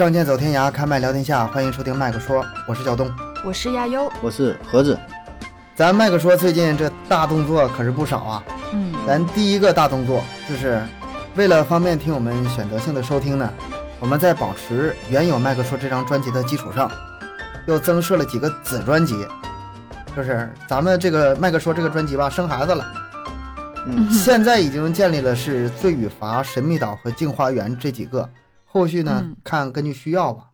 仗剑走天涯，开麦聊天下，欢迎收听麦克说，我是小东。我是亚优，我是盒子。咱麦克说最近这大动作可是不少啊。嗯，咱第一个大动作就是，为了方便听我们选择性的收听呢，我们在保持原有麦克说这张专辑的基础上，又增设了几个子专辑。就是咱们这个麦克说这个专辑吧，生孩子了，嗯现在已经建立了是罪与罚、神秘岛和镜花园这几个，后续呢、嗯看根据需要吧。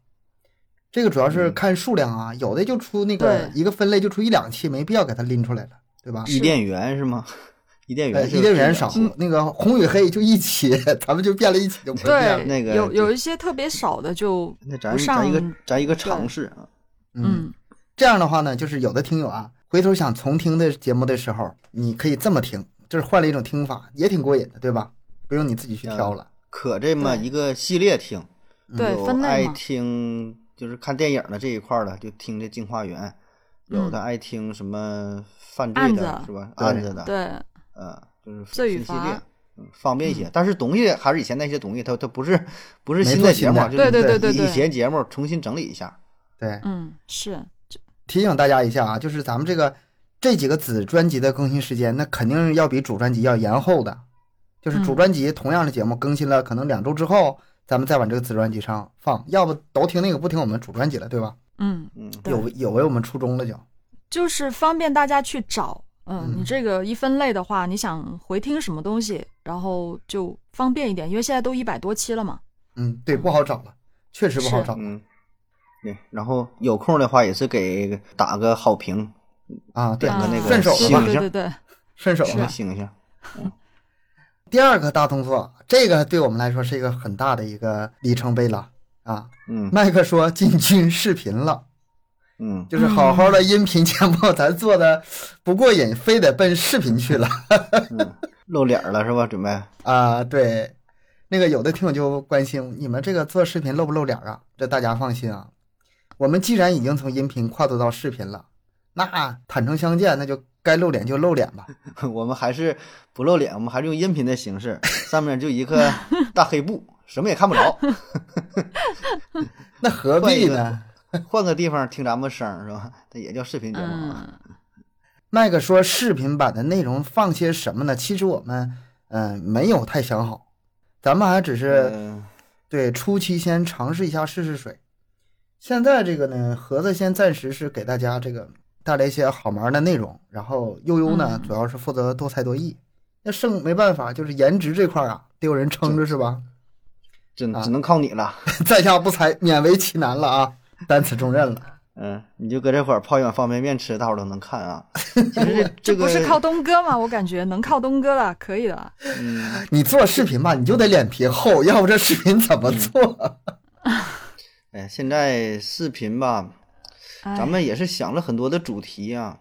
这个主要是看数量啊，有的就出那个一个分类就出一两期，没必要给它拎出来了，对吧？伊甸园是吗？伊甸呃，园伊甸园少嗯，那个红与黑就一起，咱们就变了一起就不变了。对，那个有有一些特别少的就那咱不上咱一个咱一个尝试啊。嗯这样的话呢，就是有的听友啊，回头想重听的节目的时候，你可以这么听，就是换了一种听法，也挺过瘾的，对吧？不用你自己去挑了。可这么一个系列听，对有爱分类嘛，听就是看电影的这一块儿的，就听这《镜花缘》；有的爱听什么犯罪的，是吧？案子的，对嗯，就是罪与罚分系列，嗯，方便一些。但是东西还是以前那些东西，它它不是不是新的节目，对对对对对以前节目重新整理一下。对，嗯是提醒大家一下啊，就是咱们这个这几个子专辑的更新时间，那肯定是要比主专辑要延后的。就是主嗯专辑同样的节目更新了，可能两周之后，咱们再往这个子专辑上放，要不都听那个不听我们主专辑了，对吧？嗯嗯，有有违我们初衷了就。就是方便大家去找。嗯，嗯你这个一分类的话，你想回听什么东西，然后就方便一点，因为现在都一百多期了嘛。嗯，对，不好找了，确实不好找。嗯，对，然后有空的话也是给打个好评，啊，点个那个顺手对吧星星对对对，顺手吧。星星。第二个大动作，这个对我们来说是一个很大的一个里程碑了啊！嗯麦克说进军视频了，嗯，就是好好的音频节目，咱做的不过瘾，非得奔视频去了嗯露脸儿了是吧？准备 啊！对，那个有的听友就关心你们这个做视频露不露脸啊？这大家放心啊，我们既然已经从音频跨度到视频了，那坦诚相见，那就该露脸就露脸吧。我们还是不露脸，我们还是用音频的形式，上面就一个大黑布，什么也看不着，那何必呢？换个地方听咱们声儿是吧？这也叫视频节目啊。嗯麦克说视频版的内容放些什么呢？其实我们嗯、呃没有太想好，咱们还只是、嗯对初期先尝试一下试试水。现在这个呢，盒子先暂时是给大家这个带来一些好玩的内容，然后悠悠呢、嗯主要是负责多才多艺。那剩没办法，就是颜值这块儿啊，得有人撑着是吧？啊只只能靠你了。在下不才，勉为其难了啊，担此重任了。嗯，你就搁这会儿泡一碗方便面吃，大伙儿都能看啊。其实这这个不是靠东哥吗？我感觉能靠东哥了，可以了。嗯，你做视频吧，你就得脸皮厚，要不这视频怎么做？哎，现在视频吧，哎咱们也是想了很多的主题啊，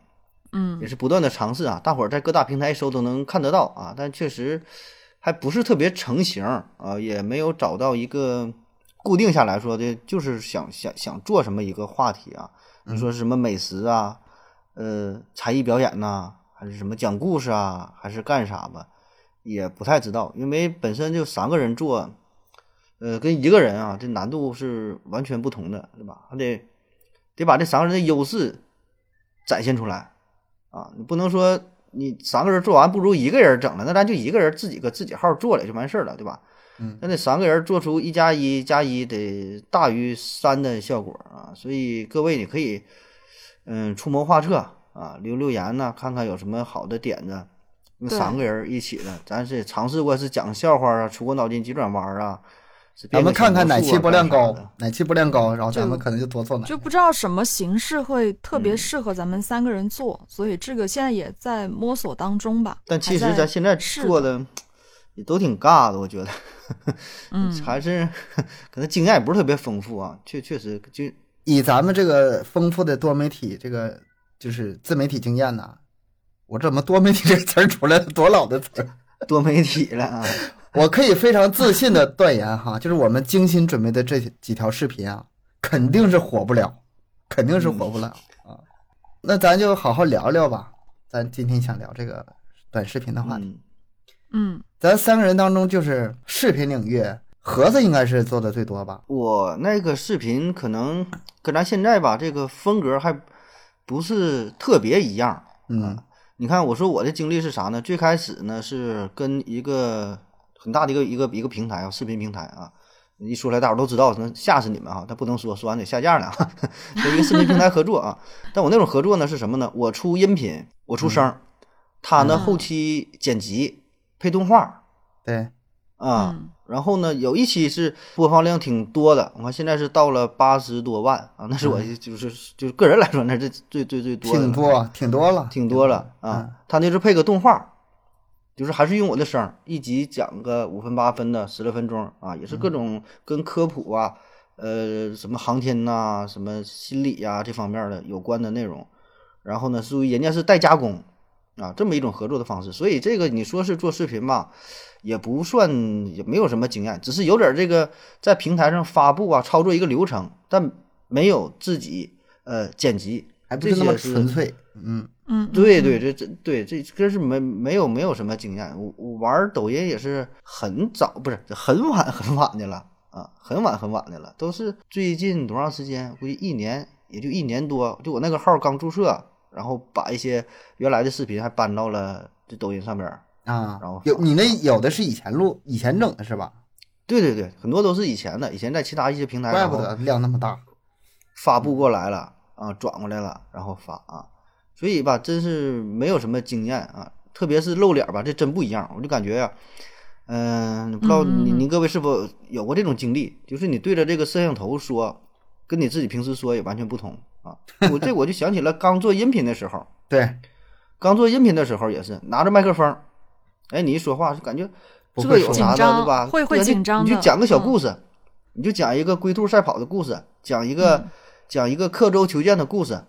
嗯也是不断的尝试啊，大伙儿在各大平台搜都能看得到啊，但确实还不是特别成型啊，也没有找到一个固定下来说的，就是想想想做什么一个话题啊。你说是什么美食啊，呃，才艺表演呐、还是什么讲故事啊，还是干啥吧，也不太知道，因为本身就三个人做，呃，跟一个人啊，这难度是完全不同的，对吧？还得得把这三个人的优势展现出来啊！你不能说你三个人做完不如一个人整了，那咱就一个人自己搁自己号做了就完事儿了，对吧？嗯，那得三个人做出一加一加一得大于三的效果啊！所以各位你可以嗯出谋划策啊，留留言呐、看看有什么好的点子。那三个人一起的，咱是尝试过是讲笑话啊，出过脑筋急转弯啊，咱们看看哪期播量高哪期播量高，然后咱们可能就多做哪。就不知道什么形式会特别嗯适合咱们三个人做，所以这个现在也在摸索当中吧。但其实咱现在做的也都挺尬的，我觉得，嗯，还是可能经验也不是特别丰富啊，确确实就以咱们这个丰富的多媒体这个就是自媒体经验呐，我怎么多媒体这个词儿出来了？多老的词儿！多媒体了啊。我可以非常自信的断言哈，就是我们精心准备的这几条视频啊，肯定是火不了，肯定是火不了啊。那咱就好好聊聊吧。咱今天想聊这个短视频的话题。嗯嗯咱三个人当中，就是视频领域盒子应该是做的最多吧？我那个视频可能跟咱现在吧，这个风格还不是特别一样。嗯你看，我说我的经历是啥呢？最开始呢是跟一个很大的一个一个一个平台啊，视频平台啊，一说出来大伙儿都知道，能吓死你们啊。但不能说，说完得下架呢。跟一个视频平台合作啊，但我那种合作呢是什么呢？我出音频，我出声儿，他呢嗯后期剪辑配动画对，啊。嗯然后呢，有一期是播放量挺多的，我看现在是到了八十多万啊，那是我就是就是个人来说，那是最最最多的，挺多，挺多了，挺多了啊。他那是配个动画，就是还是用我的声儿，一集讲个五分八分的十来分钟啊，也是各种跟科普啊，呃，什么航天呐、什么心理呀、这方面的有关的内容。然后呢，属于人家是代加工啊，这么一种合作的方式。所以这个你说是做视频吧，也不算也没有什么经验，只是有点这个在平台上发布啊，操作一个流程，但没有自己呃剪辑，还不是那么纯粹。嗯嗯，嗯对对，这这对这真是没没有没有什么经验。我我玩抖音也是很早，不是很晚 很晚的了啊，很晚很晚的了，都是最近多长时间？估计一年也就一年多。就我那个号刚注册，然后把一些原来的视频还搬到了这抖音上边儿。啊然后，有你那有的是以前录以前整的是吧？对对对，很多都是以前的，以前在其他一些平台怪不得量那么大。发布过来了啊，转过来了，然后发啊，所以吧，真是没有什么经验啊，特别是露脸吧，这真不一样。我就感觉呀、嗯、不知道嗯嗯嗯你您各位是否有过这种经历？就是你对着这个摄像头说，跟你自己平时说也完全不同啊。我这我就想起了刚做音频的时候，对，刚做音频的时候也是拿着麦克风，哎，你一说话就感觉不会说这有啥的，对吧？会会紧张你就讲个小嗯故事，你就讲一个龟兔赛跑的故事，讲一个、嗯讲一个刻舟求剑的故事，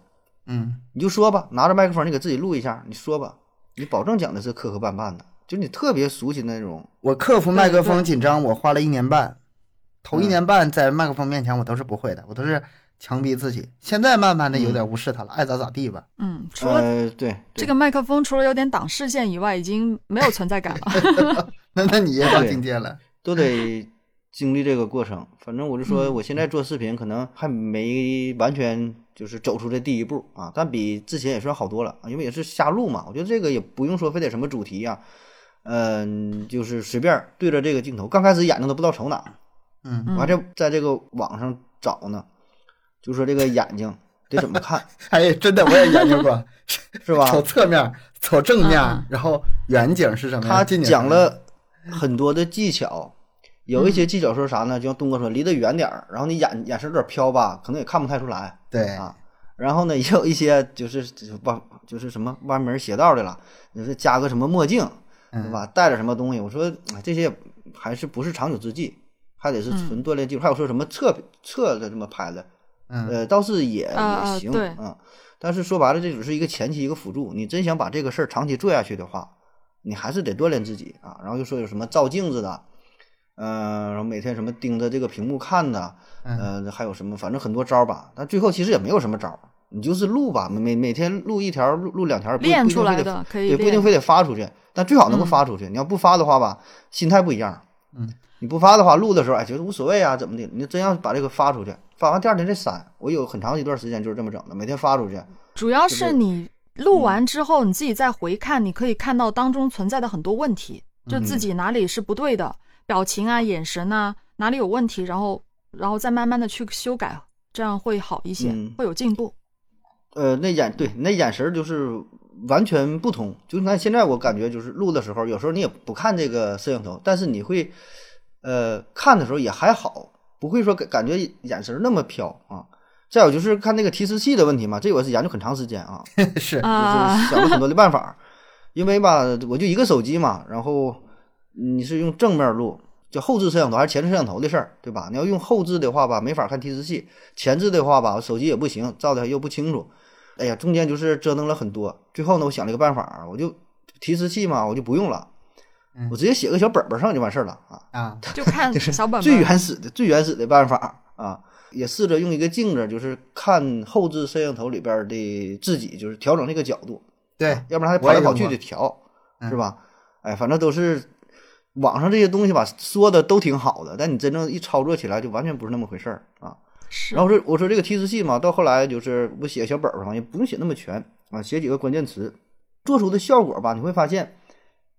嗯，你就说吧，拿着麦克风，你给自己录一下，你说吧，你保证讲的是磕磕绊绊的，就你特别熟悉那种。我克服麦克风紧张，我花了一年半，头一嗯年半在麦克风面前我都是不会的，我都是强逼自己。现在慢慢的有点无视他了，爱咋咋地吧。嗯，除了呃，对，对这个麦克风，除了有点挡视线以外，已经没有存在感了。那那你也到对境界了。都得经历这个过程。反正我就说，嗯我现在做视频可能还没完全就是走出这第一步啊，但比之前也算好多了，啊因为也是瞎录嘛。我觉得这个也不用说非得什么主题呀、嗯、就是随便对着这个镜头，刚开始眼睛都不知道瞅哪，嗯，我还在在这个网上找呢，就说这个眼睛得怎么看，哎，真的我也研究过，是吧？瞅侧面，瞅正面嗯，然后远景是什么呀？他讲了很多的技巧，有一些技巧说啥呢？就像东哥说，离得远点儿，然后你眼眼神有点飘吧，可能也看不太出来对，啊。然后呢，也有一些就是就是弯就是什么歪门邪道的了，就是加个什么墨镜，对嗯，吧？带着什么东西？我说哎这些还是不是长久之计，还得是纯锻炼技术。还有说什么侧侧的这么拍的，嗯，呃，倒是也也行对啊。但是说白了，这只是一个前期一个辅助。你真想把这个事儿长期做下去的话，你还是得锻炼自己啊。然后又说有什么照镜子的，嗯、然后每天什么盯着这个屏幕看呐，嗯呃，还有什么，反正很多招儿吧。但最后其实也没有什么招儿，你就是录吧，每每天录一条，录录两条，练出来不一定非得的可以也，不一定非得发出去，但最好能够嗯发出去。你要不发的话吧，心态不一样。嗯，你不发的话，录的时候哎，觉得无所谓啊，怎么的？你真要把这个发出去，发完第二天再删。我有很长一段时间就是这么整的，每天发出去。主要是你录完之后，你自己再回看，你可以看到当中存在的很多问题，就自己哪里是不对的，表情啊、眼神啊哪里有问题，然后然后再慢慢的去修改，这样会好一些，嗯会有进步。呃，那眼对那眼神儿就是完全不同。就你看现在我感觉就是录的时候，有时候你也不看这个摄像头，但是你会呃看的时候也还好，不会说感感觉眼神儿那么飘啊。再有就是看那个提示器的问题嘛，这我是研究很长时间啊。是，啊就是想了很多的办法，因为吧，我就一个手机嘛，然后你是用正面录，就后置摄像头还是前置摄像头的事儿，对吧？你要用后置的话吧，没法看提示器；前置的话吧，手机也不行，照的又不清楚。哎呀，中间就是折腾了很多。最后呢，我想了一个办法，我就提示器嘛，我就不用了，嗯我直接写个小本本上就完事儿了啊。啊，就看就是小本本，最原始的、最原始的办法啊，也试着用一个镜子，就是看后置摄像头里边的自己，就是调整那个角度。对，要不然还跑来跑去的调，嗯是吧？哎，反正都是网上这些东西吧，说的都挺好的，但你真正一操作起来，就完全不是那么回事儿啊。是，然后说我说这个提示器嘛，到后来就是我写小本儿上也不用写那么全啊，写几个关键词，做出的效果吧，你会发现，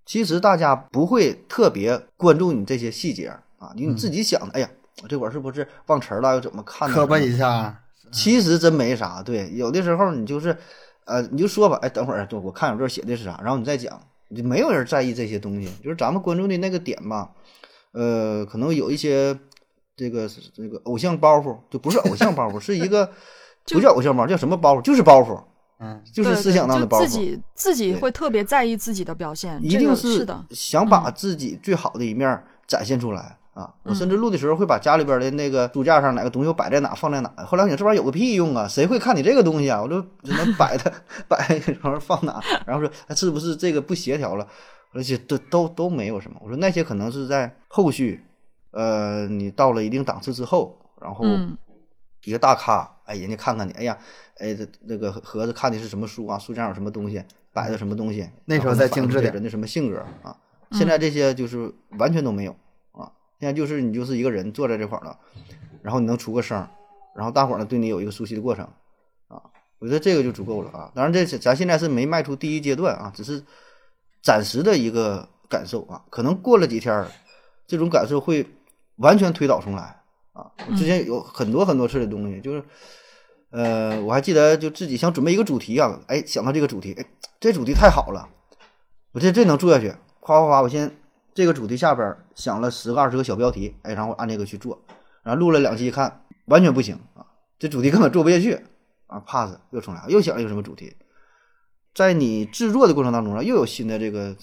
其实大家不会特别关注你这些细节啊，你你自己想的，哎呀，我这会儿是不是忘词儿了，又怎么看呢？磕巴一下，其实真没啥，对，有的时候你就是，呃，你就说吧，哎，等会儿我看我这儿写的是啥，然后你再讲，就没有人在意这些东西，就是咱们关注的那个点吧，呃，可能有一些这个这个偶像包袱，就不是偶像包袱，是一个 不叫偶像包袱，叫什么包袱？就是包袱，嗯，就是思想上的包袱自，己自己会特别在意自己的表现，一定是是的，想把自己最好的一面展现出来。啊，我甚至嗯录的时候会把家里边的那个书架上哪个东西我摆在哪放在哪。后来我想这玩意儿有个屁用啊，谁会看你这个东西啊？我就只能摆它 摆，然后放哪，然后说哎是不是这个不协调了？而且都都都没有什么。我说那些可能是在后续，呃，你到了一定档次之后，然后嗯一个大咖，哎，人家看看你，哎呀，哎，这那个盒子看的是什么书啊？书架上有什么东西，摆的什么东西？那时候再精致点人的什么性格啊？现在这些就是完全都没有啊！现在就是你就是一个人坐在这块儿了，然后你能出个声儿，然后大伙儿呢对你有一个熟悉的过程啊，我觉得这个就足够了啊。当然，这是咱现在是没迈出第一阶段啊，只是暂时的一个感受啊，可能过了几天儿，这种感受会完全推倒重来啊。我之前有很多很多次的东西，就是。呃，我还记得就自己想准备一个主题啊，哎，想到这个主题，哎，这主题太好了，我这这能做下去，夸夸夸，我先这个主题下边儿想了十个二十个小标题，哎，然后按这个去做，然后录了两期一看完全不行啊，这主题根本做不下去啊，pass 又重来，又想了一个什么主题，在你制作的过程当中呢，又有新的这个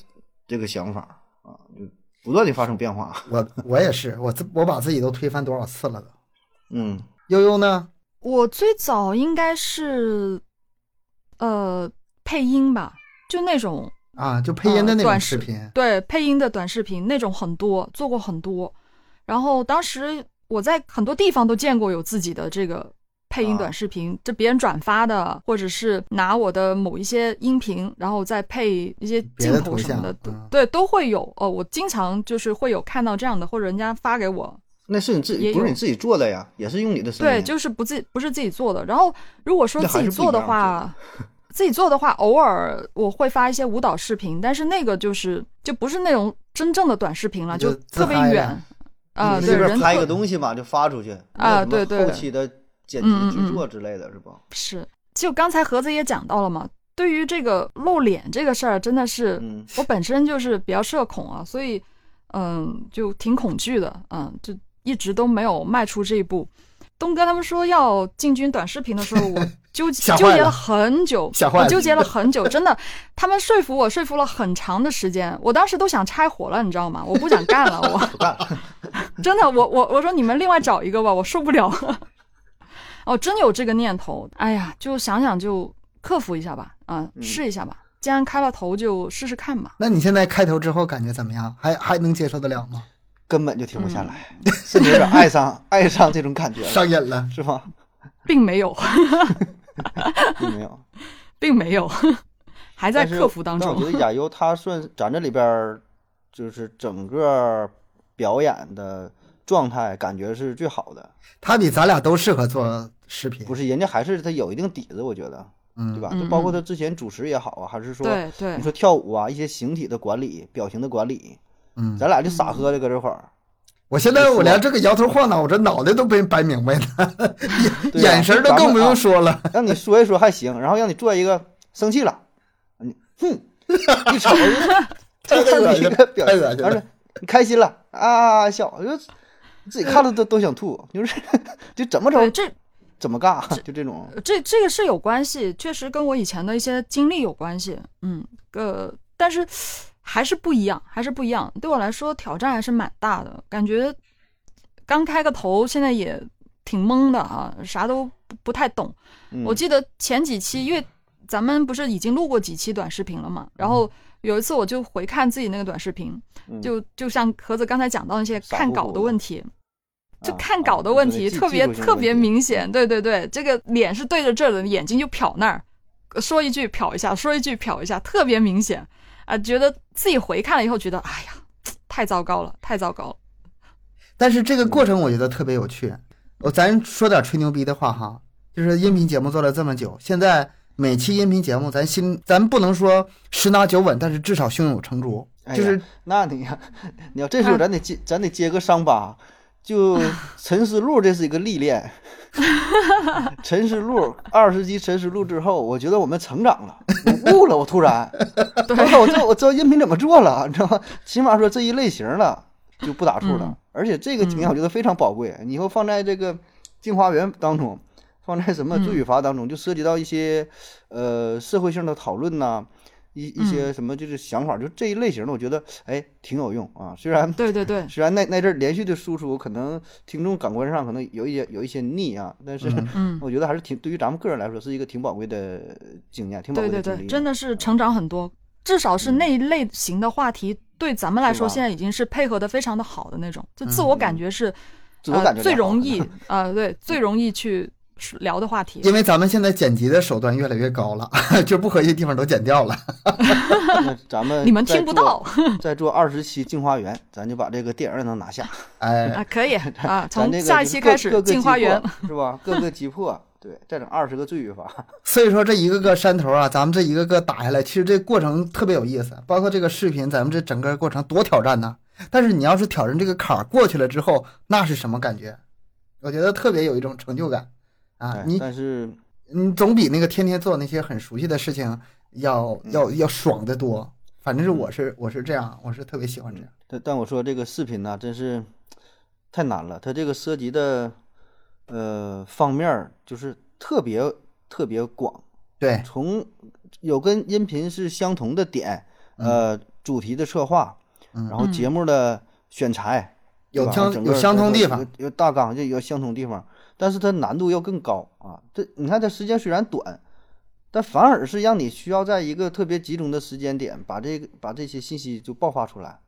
这个想法啊，就不断的发生变化，我我也是，我自我把自己都推翻多少次了都。嗯悠悠呢？我最早应该是，呃，配音吧，就那种啊，就配音的那种呃短视视频，对配音的短视频那种很多，做过很多。然后当时我在很多地方都见过有自己的这个配音啊短视频，这别人转发的，或者是拿我的某一些音频，然后再配一些镜头头什么的，对，都会有。哦，我经常就是会有看到这样的，或者人家发给我，那是你自己不是你自己做的呀，也是用你的声音，对，就是不自不是自己做的。然后如果说自己做的话，自己做的话，偶尔我会发一些舞蹈视频，但是那个就是就不是那种真正的短视频了，就就特别远啊、你对，拍一个东西嘛，就发出去啊对对后期的剪辑制作之类的是吧？是。就刚才盒子也讲到了嘛，对于这个露脸这个事儿，真的是、嗯我本身就是比较社恐啊，所以嗯，就挺恐惧的，嗯，就一直都没有迈出这一步。东哥他们说要进军短视频的时候，我纠结纠结了很久，我纠结了 很久，真的，他们说服我，说服了很长的时间。我当时都想拆伙了，你知道吗？我不想干了，我不干了，真的，我我我说你们另外找一个吧，我受不了了。哦，真有这个念头，哎呀，就想想就克服一下吧，啊、嗯试一下吧。既然开了头，就试试看吧。那你现在开头之后感觉怎么样？还还能接受得了吗？根本就停不下嗯来，甚至有点爱上爱上这种感觉，上瘾了？是吧？并没有，并没有，并没有，还在克服当中但我觉。得亚优他算咱这里边儿就是整个表演的状态感觉是最好的，他比咱俩都适合做视频，不是人家还是他有一定底子，我觉得，对嗯，吧？嗯就包括他之前主持也好啊，还是说对对你，说跳舞啊，一些形体的管理、表情的管理，嗯，咱俩就傻呵的搁这块儿，我现在我连这个摇头晃脑，我这脑袋都被掰明白了，眼神都更不用说了。让你说一说还行，然后让你做一个生气了，你哼一瞅就这样的一个表情，太恶心了完了你开心了啊笑，我就自己看了都都想吐，就是就怎么着，这怎么尬，就这种，这这个是有关系，确实跟我以前的一些经历有关系。嗯，呃，但是还是不一样，还是不一样。对我来说挑战还是蛮大的，感觉刚开个头，现在也挺懵的啊，啥都不不太懂。嗯我记得前几期，因为咱们不是已经录过几期短视频了嘛，然后有一次我就回看自己那个短视频，嗯就就像盒子刚才讲到那些看稿的的问题，就啊看啊稿的问题特别特别明显，对对对，这个脸是对着这儿的，眼睛就瞟那儿，呃说一句瞟一下，说一句瞟一下，特别明显啊、觉得自己回看了以后觉得，哎呀，太糟糕了，太糟糕了。但是这个过程我觉得特别有趣。我咱说点吹牛逼的话哈，就是音频节目做了这么久，现在每期音频节目咱心咱不能说十拿九稳，但是至少胸有成竹。就是那你呀，你要这时候咱得接，咱得接个伤疤。就陈思路，这是一个历练。陈思路二十集陈思路之后，我觉得我们成长了，我悟了，我突然，我操，我知道我知道音频怎么做了，你知道吗？起码说这一类型了就不打怵了，嗯。而且这个经验我觉得非常宝贵，你以后放在这个镜花缘当中，放在什么罪与罚当中，就涉及到一些呃社会性的讨论呐、一一些什么就是想法，就这一类型的，我觉得哎挺有用啊。虽然对对对，虽然那那阵儿连续的输出，可能听众感官上可能有一些有一些腻啊，但是嗯嗯，我觉得还是挺对于咱们个人来说是一个挺宝贵的经验，挺宝对对对，贵的经历。真的是成长很多，至少是那一类型的话题，对咱们来说现在已经是配合的非常的好的那种，就自我感觉是自我感觉呃最容易呃对最容易去聊的话题。因为咱们现在剪辑的手段越来越高了，就不合适的地方都剪掉了。那咱们你们听不到 再做二十期《镜花缘》，咱就把这个电影也能拿下。哎，啊，可以啊，从这个下一期开始镜花缘》个击破是吧？各个击破，对，再整二十个罪与罚。所以说这一个个山头啊，咱们这一个个打下来，其实这过程特别有意思。包括这个视频，咱们这整个过程多挑战呐！但是你要是挑战这个坎儿过去了之后，那是什么感觉？我觉得特别有一种成就感啊哎！你但是你总比那个天天做那些很熟悉的事情要要要爽得多。反正是我是我是这样，我是特别喜欢这样。但但我说这个视频呢，真是太难了，它这个涉及的呃方面儿就是特别特别广。对，从有跟音频是相同的点，呃，主题的策划，嗯然后节目的选材，有相有相通地方有有大纲，就有相同地方，但是它难度要更高啊。这你看，它时间虽然短，但反而是让你需要在一个特别集中的时间点，把这个把这些信息就爆发出来，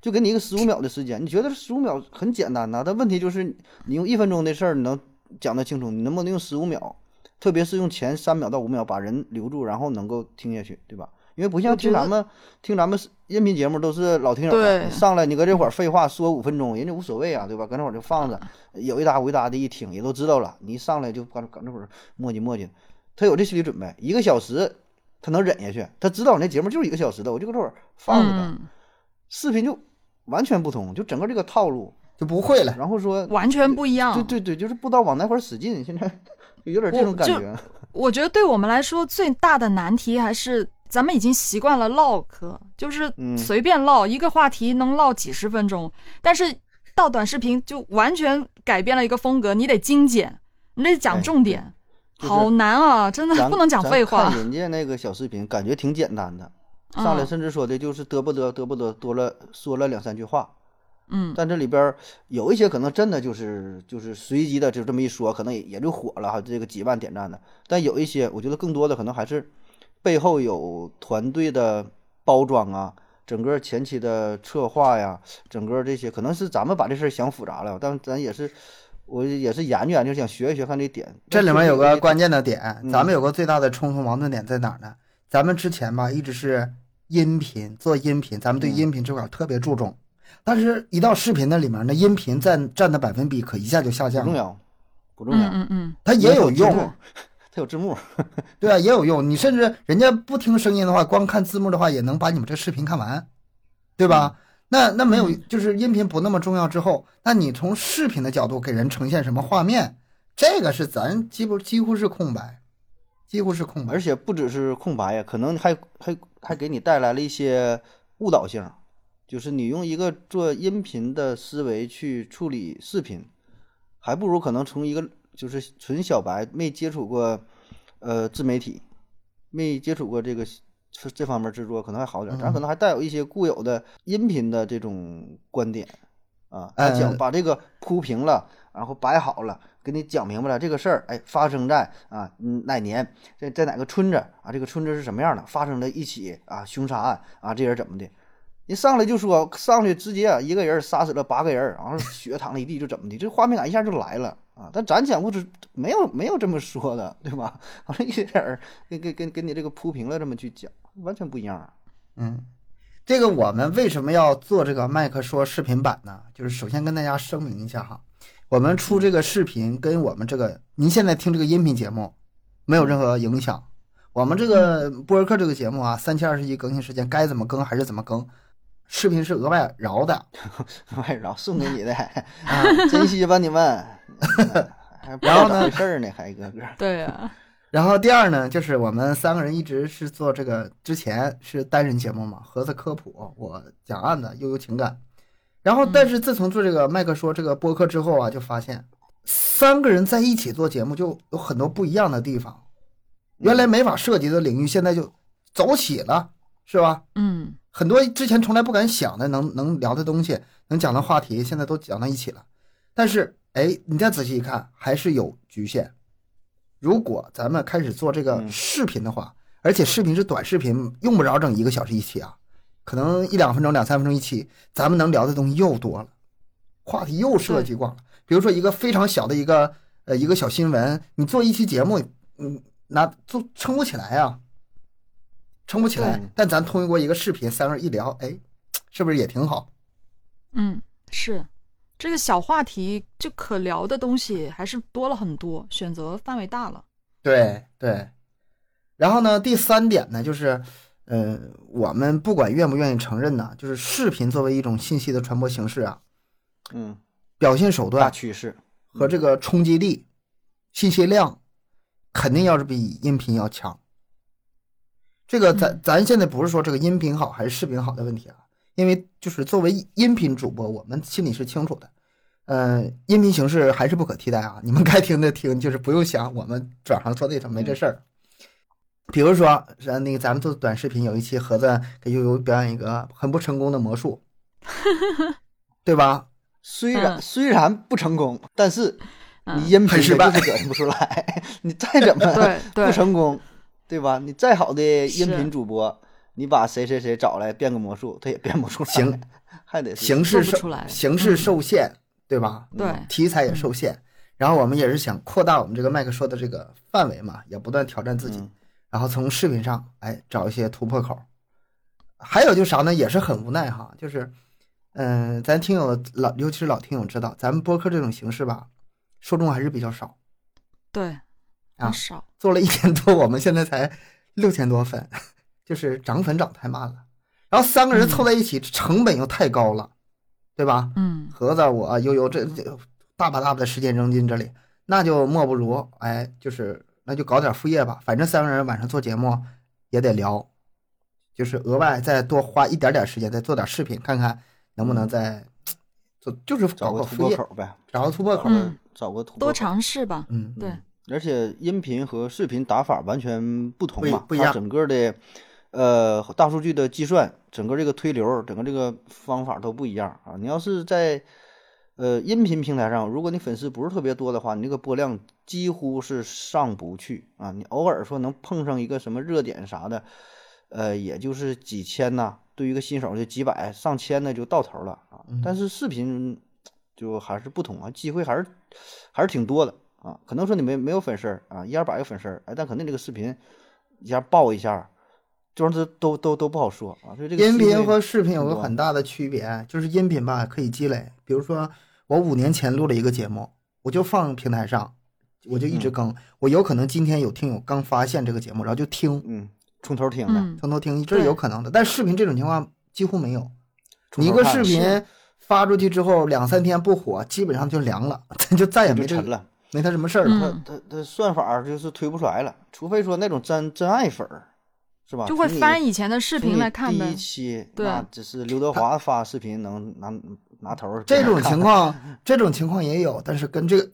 就给你一个十五秒的时间。你觉得十五秒很简单呐？但问题就是你用一分钟的事儿，你能讲得清楚，你能不能用十五秒？特别是用前三秒到五秒把人留住，然后能够听下去，对吧？因为不像听咱们听咱们音频节目都是老听友上来你搁这会儿废话说五分钟，人家无所谓啊，对吧？搁那会儿就放着，有一搭无一搭的一听也都知道了。你一上来就搁搁那会儿磨叽磨叽，他有这心理准备，一个小时他能忍下去，他知道我那节目就是一个小时的，我就搁这会儿放着他。嗯，视频就完全不同，就整个这个套路，就不会了。然后说完全不一样。对对对，就是不知道往哪块儿使劲，现在 有点这种感觉。我觉得对我们来说最大的难题还是咱们已经习惯了唠嗑，就是嗯随便唠、一个话题能唠几十分钟，但是到短视频就完全改变了一个风格，你得精简，你得讲哎重点，就是好难啊！真的不能讲废话看。人家那个小视频，感觉挺简单的，上来嗯甚至说的就是嘚不嘚嘚不嘚，多了说了两三句话。嗯，但这里边有一些可能真的就是就是随机的，就这么一说，可能也也就火了哈，这个几万点赞的。但有一些，我觉得更多的可能还是背后有团队的包装啊，整个前期的策划呀，整个这些可能是咱们把这事儿想复杂了，但咱也是我也是研究研究，想学一学看这点。这里面有个关键，的点，嗯咱们有个最大的冲突矛盾点在哪儿呢？咱们之前吧一直是音频做音频，咱们对嗯音频这块儿特别注重，但是一到视频的里面那，音频占占的百分比可一下就下降了。不重要，不重要，嗯嗯嗯，它也有用，它有字幕。对啊，也有用。你甚至人家不听声音的话，光看字幕的话，也能把你们这视频看完，对吧？那那没有，就是音频不那么重要之后，那你从视频的角度给人呈现什么画面，这个是咱几乎几乎是空白，几乎是空白而。且不只是空白呀，可能还还还给你带来了一些误导性，就是你用一个做音频的思维去处理视频，还不如可能从一个就是纯小白没接触过呃自媒体，没接触过这个这这方面制作，可能还好点儿，咱可能还带有一些固有的音频的这种观点啊，他讲呃把这个铺平了，然后摆好了，给你讲明白了这个事儿，哎，发生在啊嗯哪年，在在哪个村子啊，这个村子是什么样的，发生了一起啊凶杀案啊，这人怎么的？一上来就说上去直接啊一个人杀死了八个人，然后血淌了一地，就怎么的？这画面感一下就来了啊！但咱讲故事没有没有这么说的，对吧？完了一点儿跟跟跟跟你这个铺平了这么去讲，完全不一样。啊嗯，这个我们为什么要做这个麦克说视频版呢？就是首先跟大家声明一下哈，我们出这个视频跟我们这个您现在听这个音频节目没有任何影响。我们这个播客这个节目啊，三七二十一更新时间该怎么更还是怎么更，视频是额外饶的。额外饶送给你的，啊，珍惜吧你们。还不知道然后呢事儿呢，还一个个。对啊，然后第二呢，就是我们三个人一直是做这个，之前是单人节目嘛，盒子科普，我讲案子，悠悠情感。然后，但是自从做这个麦克说这个播客之后啊，就发现三个人在一起做节目就有很多不一样的地方。原来没法涉及的领域，现在就走起了，是吧？嗯很多之前从来不敢想的能能聊的东西，能讲的话题，现在都讲到一起了。但是，哎，你再仔细一看，还是有局限。如果咱们开始做这个嗯视频的话，而且视频是短视频，用不着整一个小时一期啊，可能一两分钟、两三分钟一期，咱们能聊的东西又多了，话题又涉及广了。比如说一个非常小的一个呃一个小新闻，你做一期节目，嗯，那做撑不起来啊，撑不起来。但咱通过一个视频，三个人一聊，哎，是不是也挺好？嗯，是这个小话题就可聊的东西还是多了很多，选择范围大了。对对。然后呢，第三点呢，就是，呃，我们不管愿不愿意承认呢，就是视频作为一种信息的传播形式啊，嗯，表现手大段趋势。和这个冲击力、信息量，肯定要是比音频要强。这个咱咱现在不是说这个音频好还是视频好的问题啊，因为就是作为音频主播，我们心里是清楚的，呃，音频形式还是不可替代啊。你们该听的听，就是不用想我们转行做那什么没这事儿。比如说，是那个咱们做短视频，有一期盒子给悠悠表演一个很不成功的魔术，对吧？虽然、嗯虽然不成功，但是嗯你音频就是表现不出来。你再怎么不成功，对吧？你再好的音频主播，你把谁谁谁找来变个魔术，他也变 不出来。行，还得形式受形式嗯受限，对吧？对，题材也受限，然后我们也是想扩大我们这个麦克说的这个范围嘛，也不断挑战自己，嗯然后从视频上哎找一些突破口。还有就是啥呢，也是很无奈哈，就是，嗯、咱听友老，尤其是老听友知道，咱们播客这种形式吧，受众还是比较少。对，啊少。做了一年多，我们现在才六千多粉，就是涨粉涨太慢了。然后三个人凑在一起，成本又太高了，对吧？嗯盒子我悠悠这这大把大把的时间扔进这里，那就莫不如哎，就是那就搞点副业吧，反正三个人晚上做节目也得聊，就是额外再多花一点点时间，再做点视频，看看能不能再就，就是找个突破口呗，找个突破口。嗯找个突破多尝试吧。嗯，对，而且音频和视频打法完全不同嘛，不一样它整个的呃大数据的计算，整个这个推流，整个这个方法都不一样啊。你要是在呃音频平台上，如果你粉丝不是特别多的话，你这个播量几乎是上不去啊。你偶尔说能碰上一个什么热点啥的，呃，也就是几千呐，对于一个新手就几百、上千的就到头了啊。但是视频就还是不同啊，机会还是还是挺多的啊。可能说你没没有粉丝儿啊，一二百个粉丝儿，哎，但肯定这个视频一下爆一下，这玩意儿都都都不好说啊。所以这个音频和视频有个很大的区别，就是音频吧可以积累，比如说我五年前录了一个节目，我就放平台上，我就一直嗯更，我有可能今天有听友刚发现这个节目，然后就听，嗯，从头听的，嗯，从头听，这是有可能的。但视频这种情况几乎没有，你一个视频发出去之后两三天不火，基本上就凉了，咱 就再也没沉了。没他什么事儿了。嗯它它它算法就是推不出来了，除非说那种真真爱粉儿，是吧？就会翻以前的视频来看呗第一。期对那只是刘德华发视频能拿拿头儿这种情况，这种情况也有，但是跟这个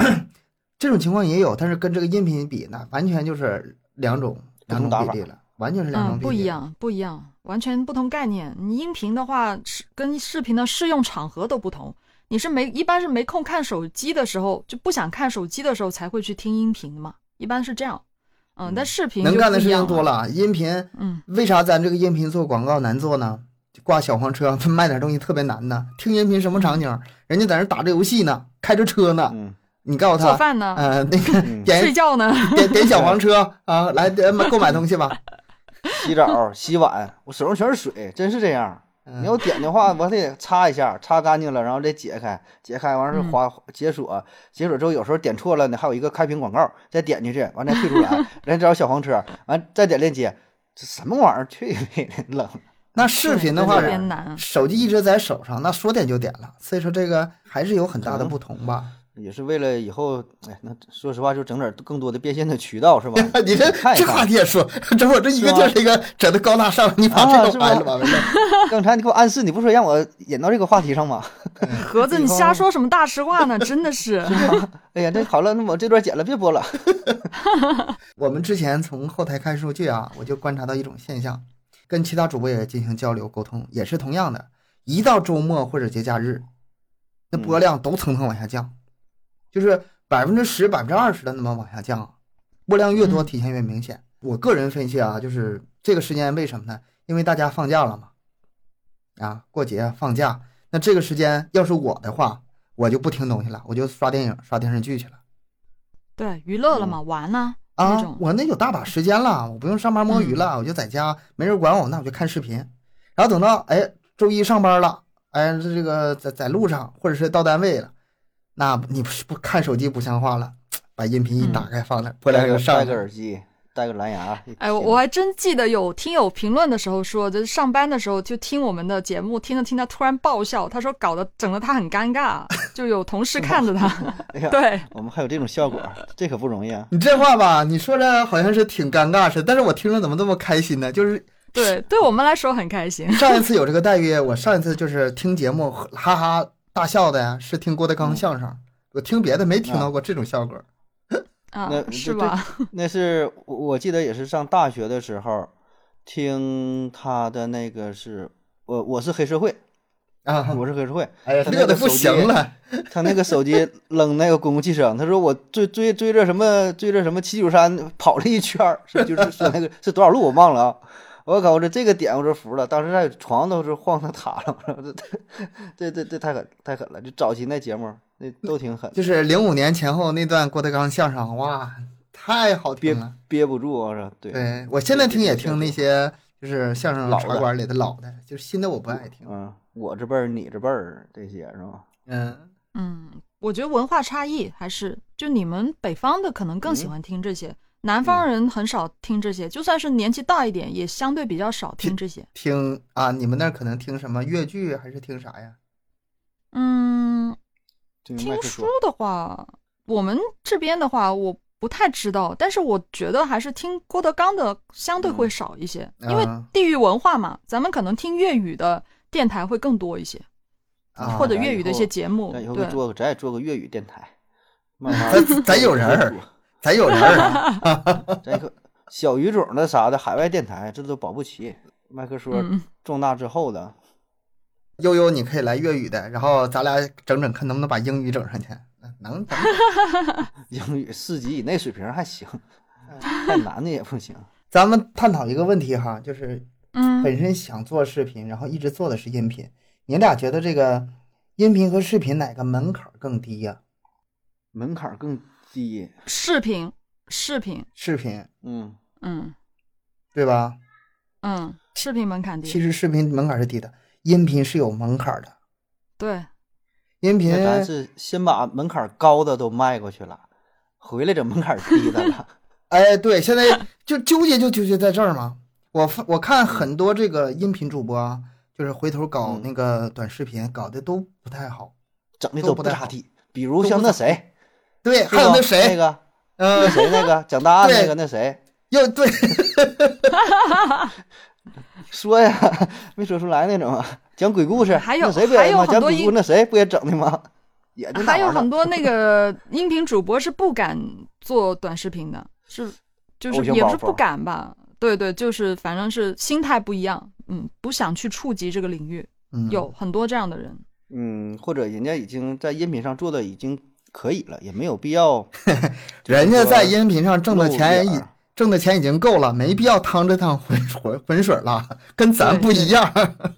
这种情况也有，但是跟这个音频比呢，完全就是两种两种比例了，完全是两种嗯，比例。不一。样，不一样，完全不同概念。你音频的话是跟视频的适用场合都不同。你是没一般是没空看手机的时候，就不想看手机的时候才会去听音频的嘛，一般是这样。嗯，但视频能干的事情多。了，音频嗯，为啥咱这个音频做广告难做呢？挂小黄车 卖点东西特别难呢。听音频什么场景？人家在那打着游戏呢，开着车呢，嗯你告诉他，做饭呢，呃，那个嗯点睡觉呢。点点小黄 车啊，来购买东西吧。洗澡、洗碗，我手上全是水，真是这样。嗯你要点的话，我得擦一下，擦干净了，然后再解开，解开完事儿嗯划解锁，解锁之后有时候点错了呢，还有一个开屏广告，再点进去，完再退出来，然后找小黄车，完再点链接，这什么玩意儿？去冷！那视频的话对特别难手机一直在手上，那说点就点了，所以说这个还是有很大的不同吧。也是为了以后，哎，那说实话，就整点更多的变现的渠道，是吧？你这这话看一看。题也说，整我这一个劲儿一个整的高大上，你把这个完了完了。刚才你给我暗示，你不说让我引到这个话题上吗？盒子，你瞎说什么大实话呢？真的是。哎呀，这好了，那我这段剪了，别播了。我们之前从后台看数据啊，我就观察到一种现象，跟其他主播也进行交流沟通，也是同样的，一到周末或者节假日，那播量都蹭蹭往下降，就是百分之十、百分之二十的那么往下降，播量越多，嗯体现越明显。我个人分析啊，就是这个时间为什么呢？因为大家放假了嘛，啊，过节放假，那这个时间要是我的话，我就不听东西了，我就刷电影、刷电视剧去了。对，娱乐了嘛，玩呢啊，。我那有大把时间了，我不用上班摸鱼了，我就在家没人管我，那我就看视频。然后等到哎周一上班了，哎这这个在在路上或者是到单位了，那你不是不看手机不像话了，把音频一打开放那，播戴个两个上戴个耳机，戴个蓝牙。哎，我我还真记得有听友评论的时候说，就是上班的时候就听我们的节目，听着听着突然爆笑，他说搞得整得他很尴尬，就有同事看着他。哎呀，对，我们还有这种效果，这可不容易啊。你这话吧，你说着好像是挺尴尬似的，但是我听着怎么这么开心呢？就是对，对我们来说很开心。上一次有这个待遇，我上一次就是听节目哈哈大笑的呀，是听郭德纲相声，我听别的没听到过这种效果。啊那，是吧？那是我我记得也是上大学的时候，听他的那个是我我是黑社会，啊，我是黑社会，哎呀，他乐的不那个手机行了。他那个手机扔那个公共汽车上，他说我追追追着什么追着什么七九三跑了一圈儿，是就是说那个是多少路我忘了啊。我靠！我这这个点我这服了，当时在床都是晃的塌了。我说这这这这太狠太狠了！就早期那节目那都挺狠，就是零五年前后那段郭德纲相声，哇，太好憋听了。憋不住啊！是对，对我现在听也听那些，就是相声老馆里的老的，就是新的我不爱听。嗯，我这辈儿你这辈儿这些是吧？嗯，嗯，我觉得文化差异还是，就你们北方的可能更喜嗯欢听这些，南方人很少听这些，就算是年纪大一点，也相对比较少听这些。听啊，你们那儿可能听什么越剧还是听啥呀？嗯，听书，的话，我们这边的话，我不太知道，但是我觉得还是听郭德纲的相对会少一些，因为啊地域文化嘛，咱们可能听粤语的电台会更多一些，啊，或者粤语的一些节目。咱以后对，做个咱也做个粤语电台，慢慢 咱咱有人儿 咱有人儿啊，咱一个小语种的啥的海外电台，这都保不齐。麦克说嗯，壮大之后的，悠悠你可以来粤语的，然后咱俩整整看能不能把英语整上去。能，能 英语四级以内水平还行，太难的也不行。咱们探讨一个问题哈，就是嗯，本身想做视频，然后一直做的是音频，你俩觉得这个音频和视频哪个门槛更低呀、门槛更低，视频，视频，视频嗯，嗯对吧？嗯，视频门槛低，其实视频门槛是低的，音频是有门槛的。对，音频咱是先把门槛高的都迈过去了，回来整门槛低的了。哎，对，现在就纠结就纠结在这儿嘛。我发我看很多这个音频主播啊，就是回头搞嗯那个短视频，搞的都不太好。整的都都不太咋地。比如像那谁，对，还有那谁，那个那嗯，谁那个讲答案那个那谁又对，说呀，没说出来那种啊，讲鬼故事，还有谁不也还有吗？讲很多音鬼故事那谁不也整的吗？也还有很多那个 音频主播是不敢做短视频的，是就是也不是不敢吧？对对，就是反正是心态不一样，嗯，不想去触及这个领域，嗯有很多这样的人。嗯，或者人家已经在音频上做的已经可以了，也没有必要。人家在音频上挣的钱已露脸儿挣的钱已经够了，没必要趟这趟浑浑 浑水了，跟咱不一样。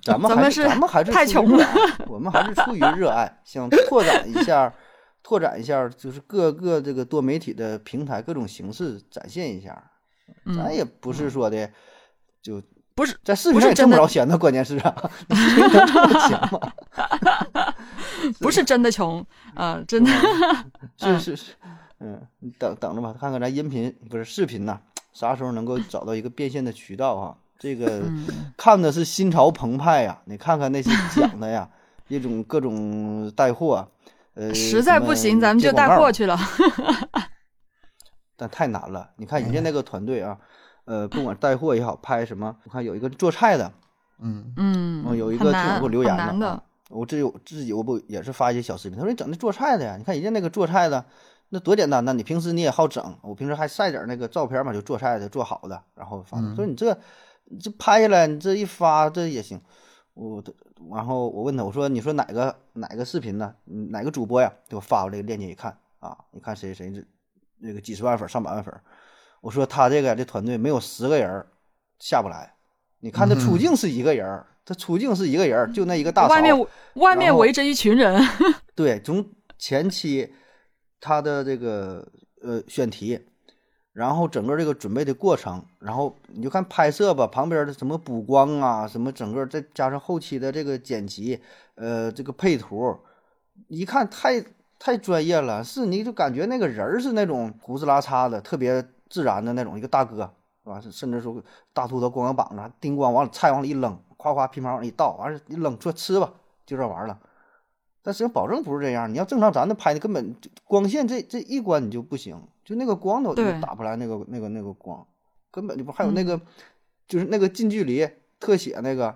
咱们还咱们是咱们还是太穷了，我们还是出于热爱，想拓展一下，拓展一下，就是各个这个多媒体的平台各种形式展现一下。咱嗯，也不是说的就不是在视频上也挣不着钱呢，关键是啊，能挣着钱吗？不是真的穷，啊，真的，是是是，嗯，你等等着吧，看看咱音频不是视频呐，啥时候能够找到一个变现的渠道啊？这个嗯看的是心潮澎湃呀，你看看那些讲的呀，一种各种带货，呃，实在不行咱们就带货去了。但太难了。你看人家那个团队啊，呃，不管带货也好，拍什么，我看有一个做菜的，嗯，嗯，哦，有一个听很难友给我留言的我自己我自己我不也是发一些小视频，他说你整那做菜的呀，你看人家那个做菜的，那多简单呐，你平时你也好整，我平时还晒点那个照片嘛，就做菜的做好的，然后发，嗯说你这这拍下来，你这一发这也行，我的，然后我问他，我说你说哪个哪个视频呢？嗯哪个主播呀？给我发过来这个链接一看啊，你看谁谁这那个几十万粉上百万粉，我说他这个这团队没有十个人儿下不来，你看他出镜是一个人儿，他出镜是一个人儿，就那一个大外面外面围着一群人，对，从前期他的这个呃选题，然后整个这个准备的过程，然后你就看拍摄吧，旁边的什么补光啊，什么整个再加上后期的这个剪辑，呃，这个配图，一看太太专业了，是你就感觉那个人儿是那种胡子拉碴的，特别自然的那种一个大哥，是吧？甚至说大秃头光个膀子，叮咣往里菜往里一扔，夸夸乒乓往里一倒，完事儿一扔说吃吧，就这玩意儿了。但实际上保证不是这样，你要正常咱那拍的根本就光线这这一关你就不行，就那个光都打不来那个那个那个光，根本就不还有那个、就是那个近距离特写那个，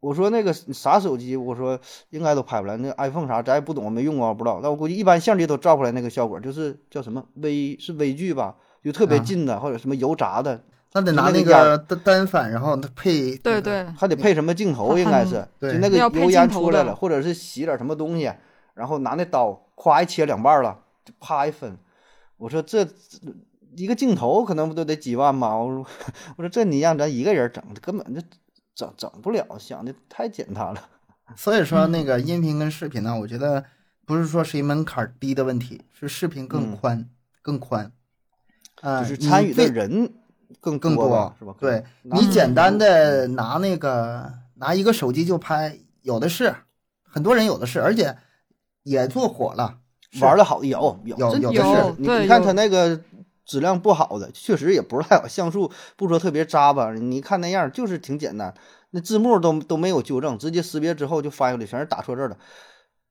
我说那个啥手机，我说应该都拍不来，那 iPhone 啥咱也不懂，没用过不知道，但我估计一般相机都照不来那个效果，就是叫什么微是微距吧，就特别啊近的、或者什么油炸的，那得拿那个单单反，然后配对对，还得配什么镜头，应该是，对就那个油烟出来了，或者是洗点什么东西，然后拿那刀咵一切两半了，就啪一分。我说这一个镜头可能不都得几万吗？我说我说这你让咱一个人整，根本就整整不了，想的太简单了。所以说那个音频跟视频呢，我觉得不是说谁门槛低的问题，是视频更嗯宽、更宽。啊、就是参与的人更更多，是吧？对你简单的拿那个拿一个手机就拍，有的是，很多人有的是，而且也做火了。玩的好的有有有有的是你你看有他那个质量不好的，确实也不是太好，像素不说特别渣吧，你看那样就是挺简单，那字幕都都没有纠正，直接识别之后就发过来，全是打错字的。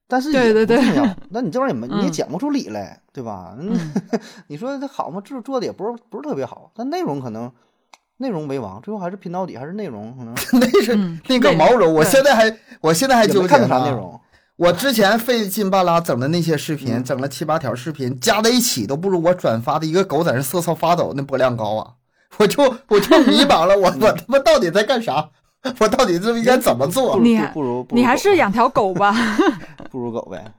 但是也对对对不重要，那你这玩意儿也没 你也嗯讲不出理来，对吧？嗯 你说它好吗？制做的也不是不是特别好，但内容可能内容为王，最后还是拼到底还是内容可能 那是、嗯那个毛绒，我现在还我现在还纠结看啥内容。我之前费劲巴拉整的那些视频，嗯整了七八条视频，加在一起都不如我转发的一个狗在那瑟瑟发抖那播量高啊！我就我就迷茫了，我我他妈到底在干啥？我到底这应该怎么不做如？你还不如不如你还是养条狗吧？不如狗呗。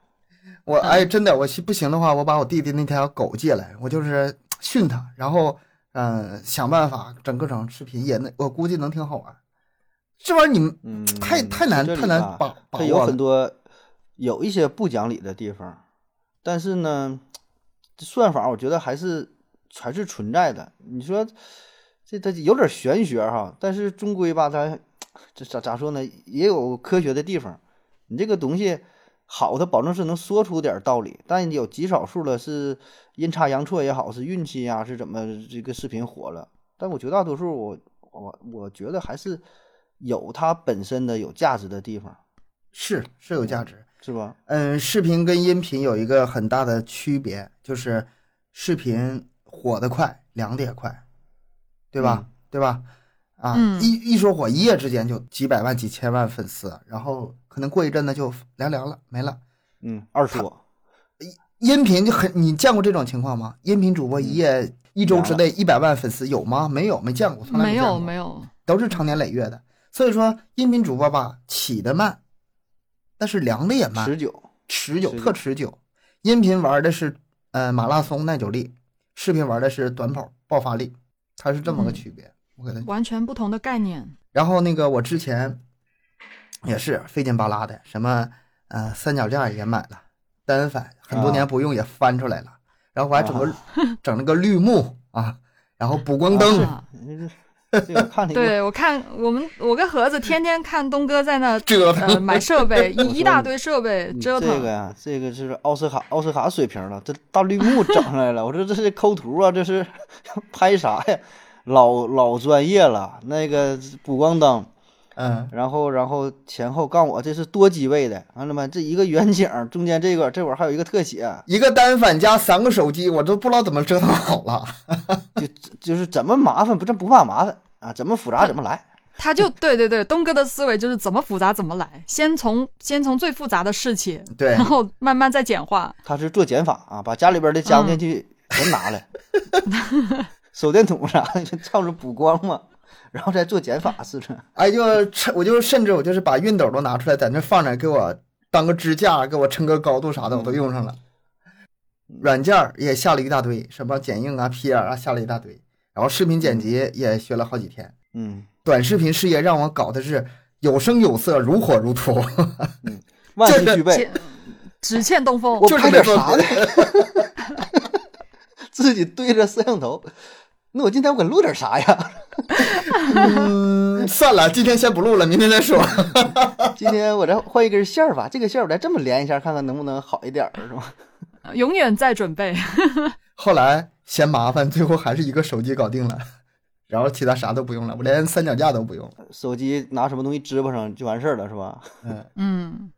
我哎，真的，我去不行的话，我把我弟弟那条狗借来，我就是训它，然后呃想办法整各种视频，也能我估计能挺好玩。这玩意儿你们嗯，太太难太难吧把把它有握了。很多有一些不讲理的地方，但是呢，这算法我觉得还是还是存在的。你说这它有点玄学哈，但是终归吧，它这咋咋说呢，也有科学的地方。你这个东西好，它保证是能说出点道理，但有极少数的是阴差阳错也好，是运气呀，是怎么这个视频火了。但我绝大多数我我我觉得还是有它本身的有价值的地方，是是有价值。是吧？嗯，视频跟音频有一个很大的区别，就是视频火得快，凉得也快，对吧？对吧？啊，嗯一一说火，一夜之间就几百万、几千万粉丝，然后可能过一阵子就凉凉了，没了。嗯，二说，音频就很，你见过这种情况吗？音频主播一夜、一周之内一百万粉丝有吗？没有，没见过，从来没有没有，都是长年累月的。所以说，音频主播吧起得慢，但是凉的也慢，持久，持久，特持久。音频玩的是呃马拉松耐久力，视频玩的是短跑爆发力，它是这么个嗯区别。我给它，完全不同的概念。然后那个我之前也是费劲巴拉的，什么呃三脚架也买了，单反很多年啊不用也翻出来了，然后我还整个、啊 整了个绿幕啊，然后补光灯，对我看我们我跟盒子天天看东哥在那折呃腾。买设备，一一大堆设备折腾。这个呀，这个是奥斯卡奥斯卡水平了，这大绿幕整上来了。我说这是抠图啊，这是拍啥呀？老老专业了，那个补光灯，嗯，然后然后前后告诉我这是多机位的，完了吗？这一个远景中间这个这会儿还有一个特写，一个单反加三个手机，我都不知道怎么折腾好了。就就是怎么麻烦不这不怕麻烦啊，怎么复杂怎么来。他就对对对，东哥的思维就是怎么复杂怎么来，先从先从最复杂的事情，对然后慢慢再简化。他是做减法啊，把家里边的家用电器全拿来 手电筒啥的就照着补光嘛，然后再做减法似的。哎，就趁我就甚至我就是把熨斗都拿出来，在那放着，给我当个支架，给我撑个高度啥的，我都用上了。软件也下了一大堆，什么剪映啊、PR 啊，下了一大堆。然后视频剪辑也学了好几天，嗯，短视频事业让我搞的是有声有色，如火如荼。嗯万事俱备，只欠东风。我就是拍点啥呢？自己对着摄像头，那我今天我给录点啥呀？嗯，算了，今天先不录了，明天再说。今天我再换一根线儿吧，这个线儿我再这么连一下，看看能不能好一点儿，是吧？永远在准备。后来嫌麻烦，最后还是一个手机搞定了，然后其他啥都不用了，我连三脚架都不用了。手机拿什么东西支巴上就完事儿了，是吧？嗯。嗯，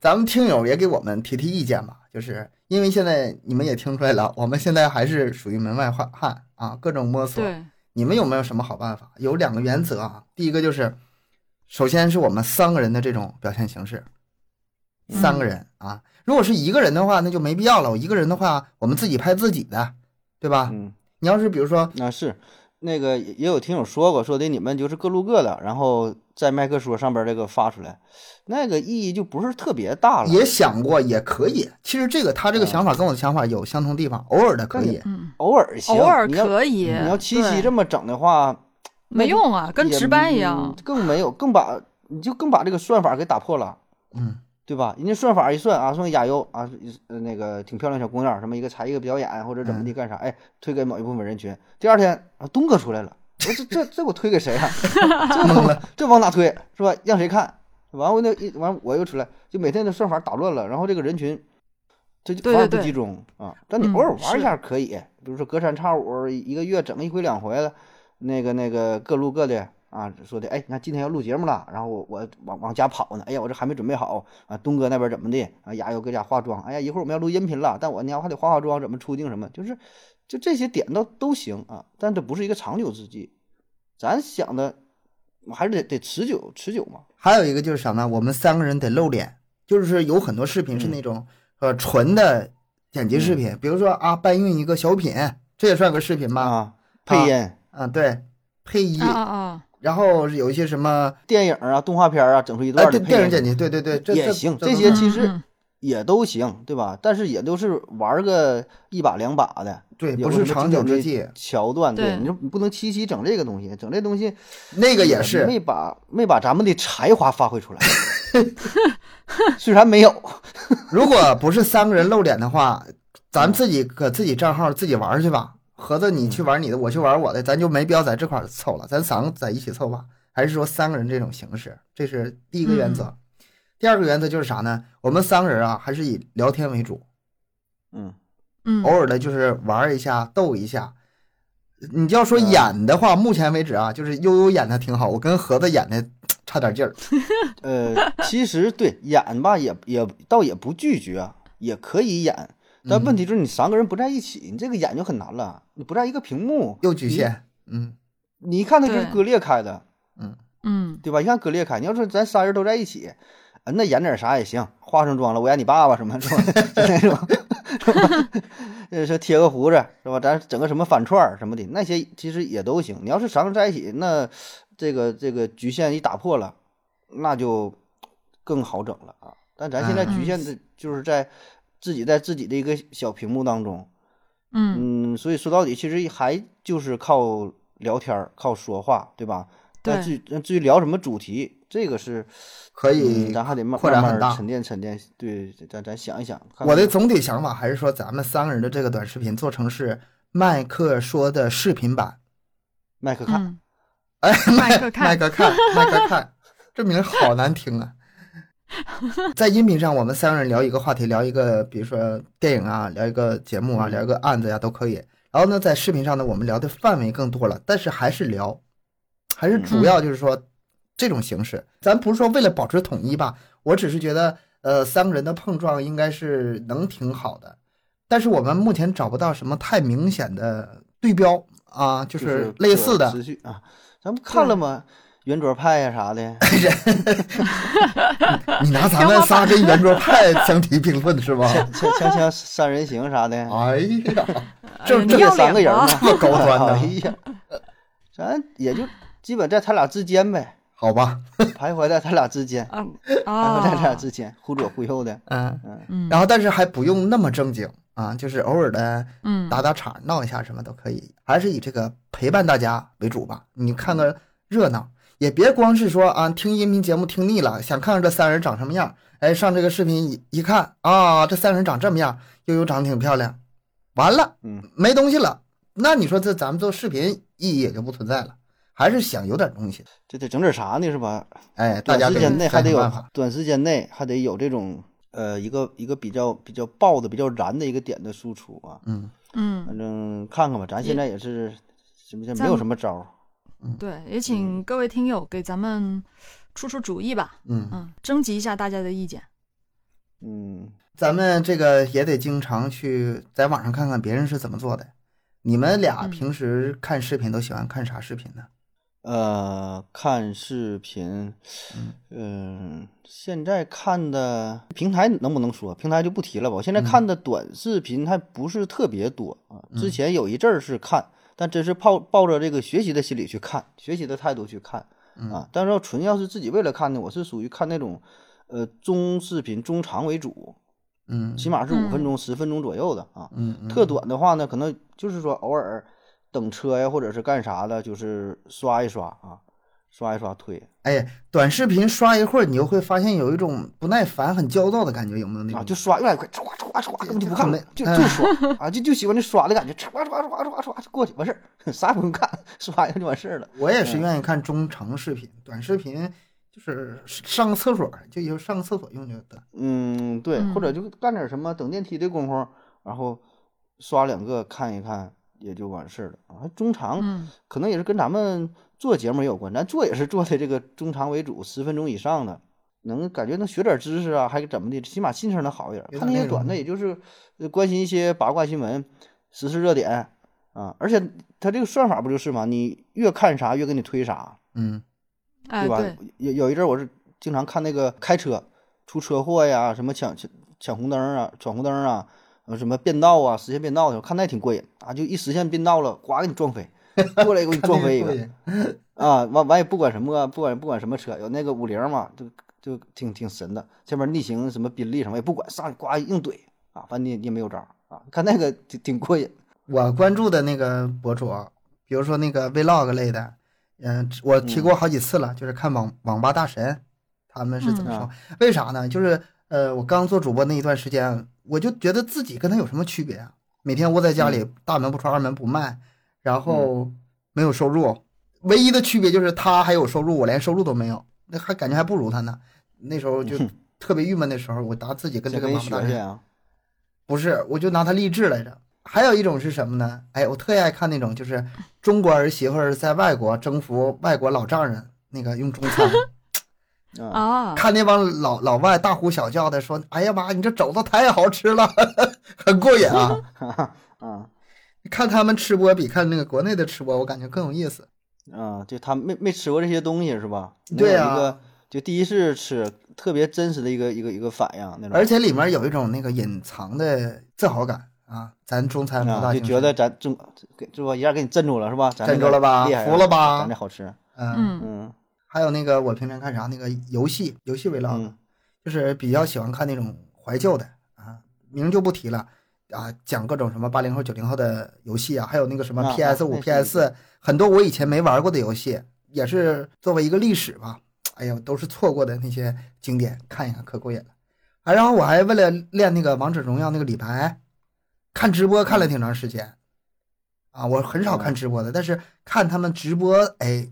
咱们听友也给我们提提意见吧，就是因为现在你们也听出来了，我们现在还是属于门外汉汉啊，各种摸索。对，你们有没有什么好办法？有两个原则啊，第一个就是，首先是我们三个人的这种表现形式，三个人啊，如果是一个人的话，那就没必要了。我一个人的话，我们自己拍自己的，对吧？嗯，你要是比如说，那是那个也也有听友说过，说的你们就是各录各的，然后在麦克说上边这个发出来，那个意义就不是特别大了。也想过也可以，其实这个他这个想法跟我的想法有相同地方，偶尔的可以。嗯，偶尔行，偶尔可以。你要七夕这么整的话，没用啊，跟值班一嗯样。更没有，更把你就更把这个算法给打破了，嗯，对吧？人家算法一算啊，说亚优啊，呃那个挺漂亮小姑娘，什么一个才艺一个表演或者怎么地干啥，哎，推给某一部分人群。第二天啊，东哥出来了，我说这这这我推给谁啊？这懵了。这往哪推是吧？让谁看？完我那一完我又出来，就每天的算法打乱了，然后这个人群这就反而不集中啊。但你嗯偶尔玩一下可以，比如说隔三差五一个月整一回两回的，那个那个各录各的啊，说的哎，你看今天要录节目了，然后我我往往家跑呢，哎呀我这还没准备好啊，东哥那边怎么的啊，呀又搁家化妆，哎呀一会儿我们要录音频了，但我呢还得化化妆，怎么出镜什么，就是就这些点都都行啊，但这不是一个长久之计，咱想的还是得得持久持久嘛。还有一个就是啥呢？我们三个人得露脸，就是有很多视频是那种、呃纯的剪辑视频，比如说啊搬运一个小品，这也算个视频吧？啊，配音、啊，对，配音，啊啊啊！然后有一些什么电影啊、动画片啊，整出一哎段的电电影剪辑，对对对，这这也行，这些其实嗯也都行，对吧？但是也都是玩个一把两把的，对，不是长久之计，桥段。对你说你不能期期整这个东西，整这东西那个也是没把没把咱们的才华发挥出来。虽然没有，如果不是三个人露脸的话，咱自己搁自己账号自己玩去吧。合着你去玩你的，我去玩我的，咱就没必要在这块凑了，咱三个在一起凑吧。还是说三个人这种形式，这是第一个原则。第二个原则就是啥呢？我们三个人啊，还是以聊天为主，嗯，嗯偶尔的就是玩一下、逗一下。你要说演的话，目前为止啊，就是悠悠演的挺好，我跟盒子演的差点劲儿。呃，其实对演吧，也也倒也不拒绝，也可以演。但问题就是你三个人不在一起，你这个演就很难了。你不在一个屏幕，又局限，嗯你，一看它就是割裂开的，嗯对吧？一看割裂开，你要说咱仨人都在一起，啊，那演点啥也行，化上妆了，我演你爸爸什么是吧？就 那种，是吧？呃，说贴个胡子是吧？咱整个什么反串儿什么的，那些其实也都行。你要是三个在一起，那这个这个局限一打破了，那就更好整了啊。但咱现在局限的就是在自己在自己的一个小屏幕当中，嗯，嗯，所以说到底，其实还就是靠聊天儿，靠说话，对吧？但至对，于至于聊什么主题，这个是可以嗯，咱还得慢慢扩展很大沉淀沉淀。对，咱咱想一想。看我的总体想法还是说，咱们三个人的这个短视频做成是麦克说的视频版，麦克看，嗯哎，麦克看麦克看，麦克看，这名好难听啊！在音频上，我们三个人聊一个话题，聊一个，比如说电影啊，聊一个节目啊，嗯聊一个案子呀、都可以。然后呢，在视频上呢，我们聊的范围更多了，但是还是聊，还是主要就是说这种形式。咱不是说为了保持统一吧，我只是觉得，呃，三个人的碰撞应该是能挺好的。但是我们目前找不到什么太明显的对标啊，就就是类似的持续啊，咱们看了吗？圆桌派呀、啥的 你拿咱们仨跟圆桌派相提并论是吧？锵锵锵三人行啥的，哎呀，呃这这你这三个人嘛，这么高端的 哎呀，咱也就基本在他俩之间呗，好吧，徘徊在他俩之间，嗯徘徊在他俩啊，之间，忽左忽右的。嗯，嗯，然后但是还不用那么正经啊，就是偶尔的嗯打打场、闹一下什么都可以，还是以这个陪伴大家为主吧。你看个热闹，也别光是说啊，听音频节目听腻了，想看看这三人长什么样。哎，上这个视频一一看啊，这三人长这么样，悠悠长得挺漂亮，完了，嗯，没东西了。那你说这咱们做视频意义也就不存在了，还是想有点东西。这得整点啥呢？是吧？哎，大短时间内还得有短时间内还得有这种呃一个一个比较比较爆的、比较燃的一个点的输出啊。嗯，嗯，反正看看吧，咱现在也是什么叫没有什么招儿。对，也请各位听友给咱们出出主意吧，嗯，嗯，征集一下大家的意见。嗯，咱们这个也得经常去在网上看看别人是怎么做的。你们俩嗯平时看视频都喜欢看啥视频呢？呃，看视频，嗯、现在看的平台能不能说？平台就不提了吧。我现在看的短视频还不是特别多啊。之前有一阵儿是看，但真是抱抱着这个学习的心理去看，学习的态度去看啊。但是要纯要是自己为了看呢，我是属于看那种呃中视频中长为主，嗯起码是五分嗯钟、十分钟左右的啊。嗯嗯特短的话呢，可能就是说偶尔等车呀，或者是干啥的，就是刷一刷啊，刷一刷推哎，短视频刷一会儿，你就会发现有一种不耐烦、很焦躁的感觉，有没有那种？啊，就刷越来越快，唰唰唰，根本就不看了，就嗯就刷啊，就就喜欢这刷的感觉，唰唰唰唰唰就过去完事儿，啥也不用看，刷一下就完事儿了。我也是愿意看中长视频，短视频就是上个厕所就以后上个厕所用就得。嗯，对，或者就干点什么，等电梯的功夫，然后刷两个看一看也就完事儿了啊。中长嗯可能也是跟咱们做节目也有关，咱做也是做的这个中长为主，十分钟以上的，能感觉能学点知识啊，还怎么的，起码心情能好一点。看那些短的，也就是呃关心一些八卦新闻、时事热点啊，而且它这个算法不就是吗？你越看啥越给你推啥，嗯哎，对吧？对，有有一阵儿我是经常看那个开车出车祸呀，什么抢抢抢红灯啊、闯红灯啊，呃什么变道啊、实现变道的，我看那挺过瘾啊，就一实现变道了，呱给你撞飞，过来给你撞飞一个 啊，完完也不管什么，不管不管什么车，有那个五菱嘛，就就挺挺神的，前面逆行什么宾利什么也不管，上去呱硬怼啊，反正你你也没有招儿啊，看那个挺挺过瘾。我关注的那个博主，比如说那个 vlog 类的，嗯、我提过好几次了，就是看网网吧大神他们是怎么说？嗯为啥呢？就是呃，我刚做主播那一段时间，我就觉得自己跟他有什么区别啊？每天窝在家里，大门不出二门不迈，然后没有收入，唯一的区别就是他还有收入，我连收入都没有，那还感觉还不如他呢。那时候就特别郁闷的时候，我拿自己跟这个网吧大神学学啊，不是，我就拿他励志来着。还有一种是什么呢？哎，我特爱看那种，就是中国儿媳妇儿在外国征服外国老丈人，那个用中餐，啊，啊，看那帮老老外大呼小叫的说：“哎呀妈，你这肘子太好吃了，很过瘾啊！” 啊。看他们吃播比看那个国内的吃播，我感觉更有意思。啊，就他没没吃过这些东西是吧？对呀就第一次吃，特别真实的一个一个一个反应那种，而且里面有一种那个隐藏的自豪感啊！咱中餐就觉得咱中给是吧，一下给你镇住了是吧？咱这个镇住了吧？服了吧？咱这好吃，嗯，嗯。嗯还有那个我平常看啥那个游戏游戏 vlog，、嗯就是比较喜欢看那种怀旧的啊，名就不提了啊，讲各种什么八零后、九零后的游戏啊，还有那个什么 PS 五、PS 四很多我以前没玩过的游戏，也是作为一个历史吧。哎呀，都是错过的那些经典，看一看可过瘾了。啊，然后我还为了练那个王者荣耀那个李白，看直播看了挺长时间。啊，我很少看直播的，但是看他们直播，哎，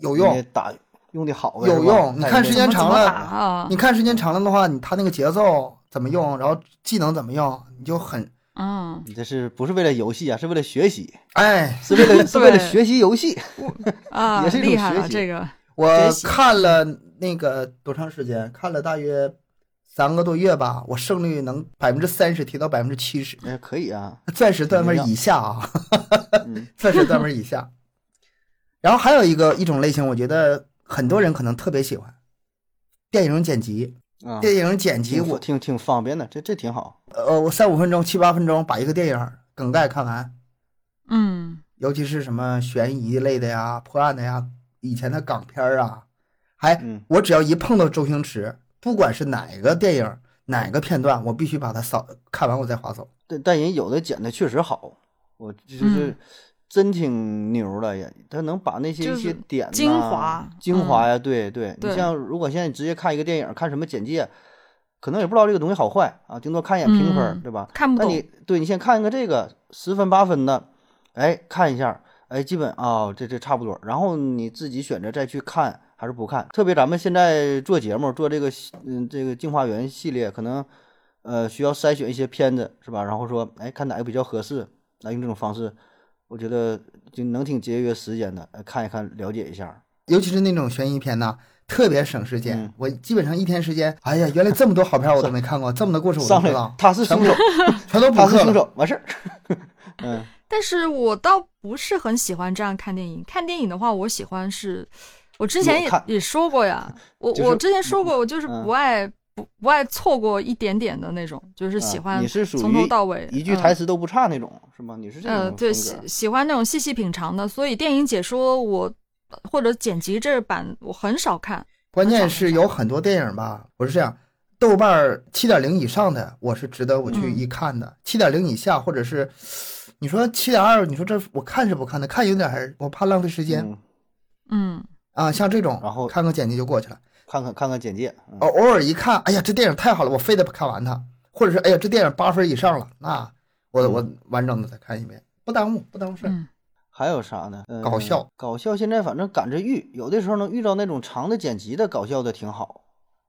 有用，打用的好呗有用你看时间长了你，看时间长了的话，你他那个节奏怎么用，然后技能怎么用，你就很嗯，你这是不是为了游戏啊？是为了学习，哎。是为了是为了学习游戏。啊，也是一种厉害了，学习这个我看了那个多长时间？看了大约三个多月吧，我胜率能百分之三十提到百分之七十，哎，可以啊，钻石段位以下啊，嗯钻石段位以下。然后还有一个一种类型，我觉得很多人可能特别喜欢，电影剪辑。啊，电影剪辑我挺挺挺方便的，这这挺好。呃，我三五分钟、七八分钟把一个电影梗概看完，嗯尤其是什么悬疑类的呀、破案的呀，以前的港片儿啊，还嗯我只要一碰到周星驰，不管是哪个电影哪个片段，我必须把它扫看完，我再划走。但但人有的剪的确实好，我就是嗯真挺牛的也，他能把那些一些点呐精华精华呀，对对。你像如果现在你直接看一个电影，看什么简介，可能也不知道这个东西好坏啊，顶多看一眼评分对吧？看不懂那你对你先看一个这个十分八分的，哎，看一下，哎，基本啊、这这差不多。然后你自己选择再去看还是不看。特别咱们现在做节目做这个嗯这个镜花缘系列，可能呃需要筛选一些片子是吧？然后说哎看哪个比较合适，来用这种方式，我觉得就能挺节约时间的，呃看一看了解一下。尤其是那种悬疑片呐，特别省时间。嗯我基本上一天时间，哎呀，原来这么多好片我都没看过，这么多故事我都上来不知道，他是凶手，全都 补他是。凶手，完事儿。嗯但是我倒不是很喜欢这样看电影。看电影的话，我喜欢是，我之前也也说过呀，我就是我之前说过，我就是嗯不爱不不爱错过一点点的那种，就是喜啊欢你是属从头于到尾一句嗯台词都不差那种，是吗？你是这种呃，对，喜喜欢那种细细品尝的，所以电影解说我或者剪辑这版我很少看。关键是有很多电影吧，我是这样，豆瓣七点零以上的，我是值得我去嗯一看的；七点零以下，或者是你说七点二，你说这我看是不看的？看有点儿我怕浪费时间、嗯，嗯，啊。像这种，然后看个剪辑就过去了。看看看看简介，嗯偶偶尔一看，哎呀，这电影太好了，我非得看完它，或者是哎呀，这电影八分以上了，那我嗯我完整的再看一遍，不耽误，不耽误事儿。嗯还有啥呢？呃搞笑，搞笑。现在反正赶着遇，有的时候能遇到那种长的剪辑的搞笑的挺好，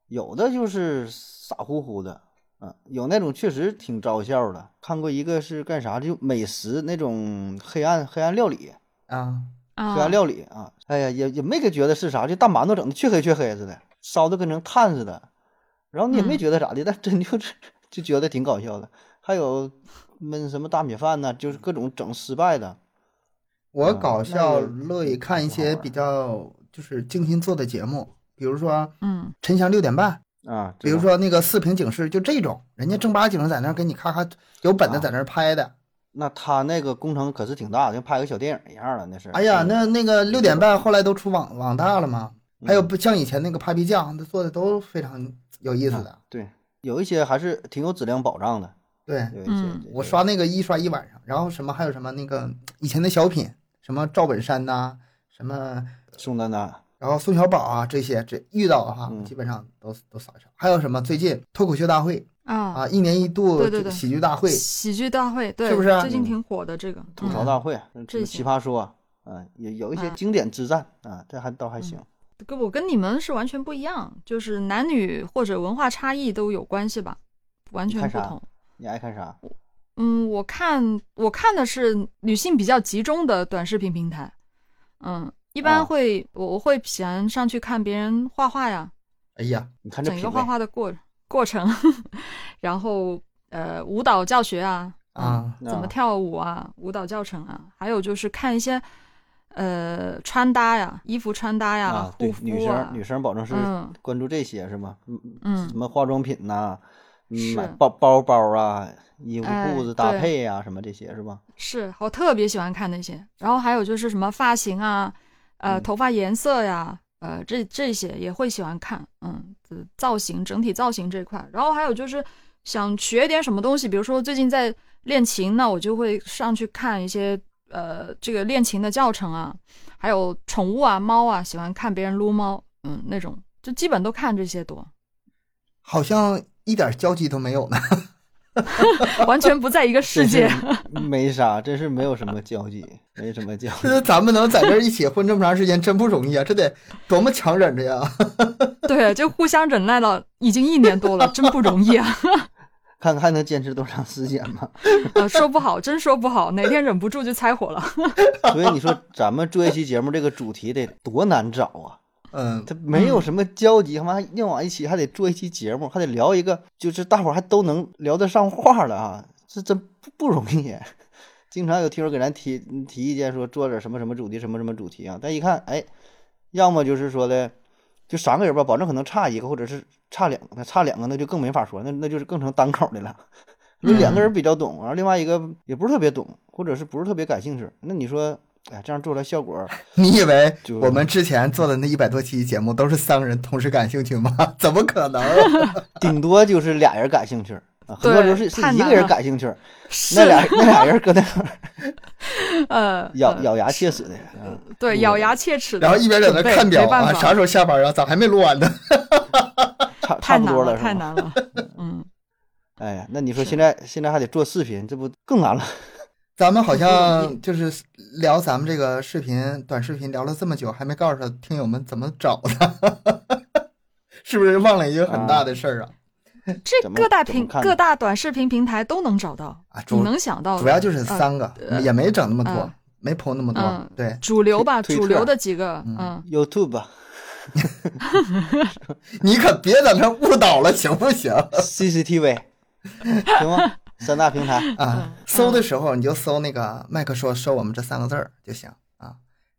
有的就是傻乎乎的，嗯，有那种确实挺招笑的。看过一个是干啥，就美食那种黑暗黑暗料理，啊，啊黑暗料理啊，哎呀，也也没给觉得是啥，就大馒头整的黢黑黢黑似的，烧的跟成炭似的，然后你也没嗯觉得咋的，但真就是 就觉得挺搞笑的。还有焖什么大米饭呢，就是各种整失败的，我搞笑乐意看一些比较就是精心做的节目，比如说嗯《陈翔六点半》。啊，比如说那个四平警示，就这种，人家正八经在那儿给你咔咔有本子啊在那儿拍的。那他那个工程可是挺大的，跟拍个小电影一样了，那是。哎呀，嗯那那个六点半后来都出网网大了嘛，还有嗯不像以前那个 Papi 酱，那做的都非常有意思的啊。对，有一些还是挺有质量保障的，对，有一些。嗯我刷那个一刷一晚上，然后什么还有什么那个以前的小品，什么赵本山呐、什么宋丹丹，然后宋小宝啊这些，这遇到的话，嗯基本上都都扫一扫。还有什么最近脱口秀大会啊啊，一年一度对对对这个喜剧大会，喜剧大会对，是不是最近挺火的这个吐槽嗯大会，奇葩说，啊，有有一些啊经典之战啊，这还倒还行。跟我跟你们是完全不一样，就是男女或者文化差异都有关系吧，完全不同。你爱看啥？嗯，我看我看的是女性比较集中的短视频平台，嗯，一啊般会、我我会喜欢上去看别人画画呀，哎呀，你看这整个画画的过过程，然后呃舞蹈教学啊，嗯啊，怎么啊跳舞啊，舞蹈教程啊，还有就是看一些呃穿搭呀，衣服穿搭呀，啊，护对，肤啊。女生，女生保证是嗯。关注这些是吗？嗯。嗯什么化妆品呐，嗯买包包包啊，衣服哎裤子搭对配呀，什么这些是吧？是我特别喜欢看那些，然后还有就是什么发型啊，呃，嗯。头发颜色呀，呃，这这些也会喜欢看，嗯，呃造型整体造型这块，然后还有就是想学点什么东西，比如说最近在练琴，那我就会上去看一些呃这个练琴的教程啊，还有宠物啊，猫啊，喜欢看别人撸猫，嗯，那种就基本都看这些多。好像一点交集都没有呢。完全不在一个世界。没啥，真是没有什么交集，没什么交集。这咱们能在这儿一起混这么长时间，真不容易啊！这得多么强忍着呀！对，就互相忍耐了已经一年多了，真不容易啊！看看还能坚持多长时间吧。呃，说不好，真说不好，哪天忍不住就拆火了。所以你说咱们做一期节目，这个主题得多难找啊！嗯，他没有什么交集，他妈硬往一起还得做一期节目，还得聊一个，就是大伙儿还都能聊得上话了啊！这真不不容易。经常有听友给咱提提意见，说做点什么什么主题，什么什么主题啊。但一看，哎，要么就是说的，就三个人吧，保证可能差一个，或者是差两个，差两个那就更没法说，那那就是更成单口的了。那两个人比较懂，然后另外一个也不是特别懂，或者是不是特别感兴趣，那你说，哎，这样做出来效果，你以为我们之前做的那一百多期节目都是三个人同时感兴趣吗？怎么可能？顶多就是俩人感兴趣，啊，很多时候是是一个人感兴趣，那俩那俩人搁那块儿 呃呃咬咬牙切齿的，啊对，咬牙切齿的然后一边在那看表啊，啥时候下班啊？咋还没录完呢？差太 差不多难了，太难了。嗯，哎呀，那你说现在现在还得做视频，这不更难了？咱们好像就是聊咱们这个视频、短视频聊了这么久，还没告诉听友们怎么找的，是不是忘了一个很大的事儿啊？这各大平各大短视频平台都能找到啊，主你能想到的主要就是三个，呃也没整那么多嗯，没铺那么多嗯。对，主流吧，主流的几个，嗯嗯，YouTube 吧 你可别在那误导了，行不行？CCTV 行吗？三大平台，啊嗯，搜的时候你就搜那个麦克说说我们这三个字儿就行啊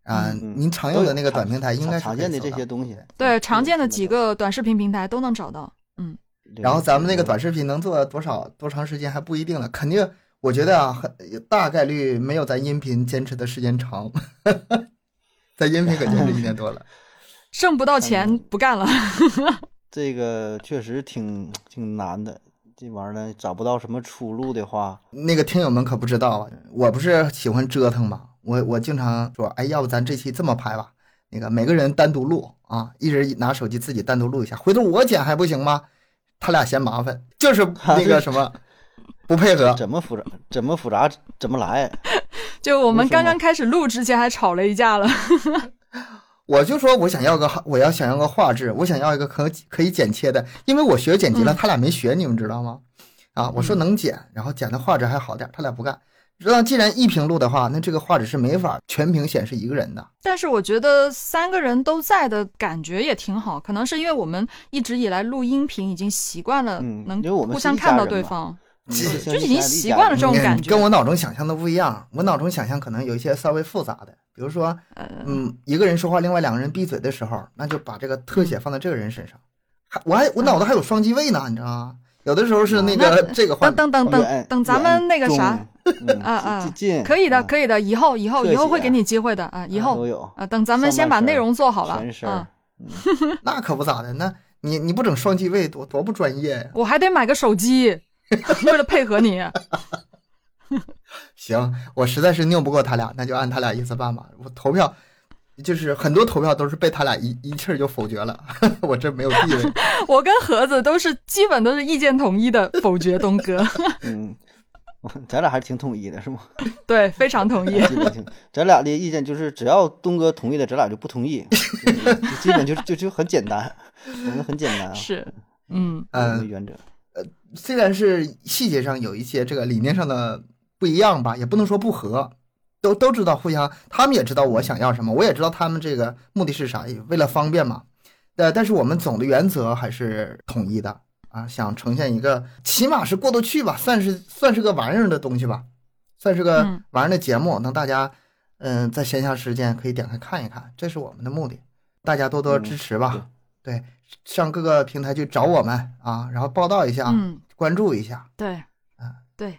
啊，嗯您常用的那个短平台应该常见的这些东西。对，常见的几个短视频平台都能找到。嗯，对然后咱们那个短视频能做多少多长时间还不一定了，肯定我觉得啊，很大概率没有咱音频坚持的时间长，咱音频可坚持一年多了。挣不到钱嗯不干了。这个确实挺挺难的，这玩意儿呢找不到什么出路的话，那个听友们可不知道啊，我不是喜欢折腾嘛，我我经常说，哎，要不咱这期这么拍吧，那个每个人单独录啊，一人拿手机自己单独录一下，回头我剪还不行吗？他俩嫌麻烦，就是那个 什么不配合。怎么复杂怎么复杂怎么来。就我们刚刚开始录之前还吵了一架了。我就说我想要个我要想要个画质，我想要一个可可以剪切的，因为我学剪辑了，嗯他俩没学，你们知道吗？啊，我说能剪，然后剪的画质还好点，他俩不干。那既然一屏录的话，那这个画质是没法全屏显示一个人的。但是我觉得三个人都在的感觉也挺好，可能是因为我们一直以来录音频已经习惯了，嗯能互相看到对方。就就已经习惯了这种嗯感觉跟我脑中想象的不一样。我脑中想象可能有一些稍微复杂的，比如说，呃，嗯，一个人说话，另外两个人闭嘴的时候，那就把这个特写放在这个人身上。还我还我脑子还有双机位呢，你知道吗？有的时候是那个这个画等等等等等，咱们那个啥，啊啊，可以的，可以的，以后以后以后会给你机会的啊，以后都有啊，等咱们先把内容做好了啊，那可不咋的，那你你不整双机位多多不专业呀？我还得买个手机，为了配合你。行，我实在是拗不过他俩，那就按他俩意思办吧。我投票，就是很多投票都是被他俩一一气儿就否决了，我这没有地位。我跟盒子都是基本都是意见统一的否决东哥，嗯，咱俩还是挺统一的，是吗？对，非常统一。基本，咱俩的意见就是，只要东哥同意的，咱俩就不同意，就基本就就就很简单，我们很简单啊，是，嗯嗯，原则。呃虽然是细节上有一些这个理念上的不一样吧，也不能说不合，都都知道互相，他们也知道我想要什么，我也知道他们这个目的是啥，也为了方便嘛。呃，但是我们总的原则还是统一的啊，想呈现一个起码是过得去吧，算是算是个玩意儿的东西吧，算是个嗯玩意儿的节目，能大家嗯、在闲暇时间可以点开看一看，这是我们的目的，大家多多支持吧。对，上各个平台去找我们啊，然后报道一下，嗯，关注一下。对啊，对，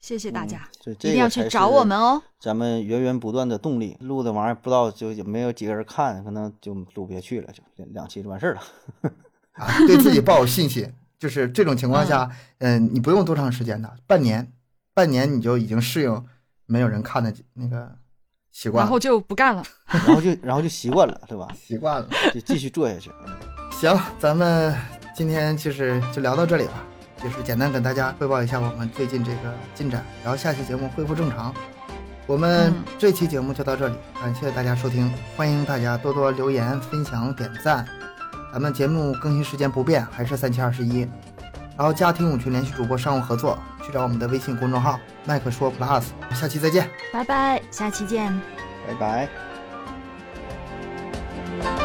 谢谢大家，嗯这一定要去找我们。哦。咱们源源不断的动力，录的玩意儿不知道就有没有几个人看，可能就录不下去了，就两两期就完事儿了。啊，对自己抱有信心，就是这种情况下，嗯、你不用多长时间的，半年，半年你就已经适应没有人看的那个习惯，然后就不干了。然后就然后就习惯了，对吧？习惯了。就继续做下去。行，咱们今天其实就聊到这里吧。就是简单跟大家汇报一下我们最近这个进展，然后下期节目恢复正常。我们嗯这期节目就到这里，感谢大家收听，欢迎大家多多留言、分享、点赞。咱们节目更新时间不变还是三七二十一。然后家庭舞群联系主播商务合作去找我们的微信公众号麦克说 plus 下期再见。拜拜下期见。拜拜。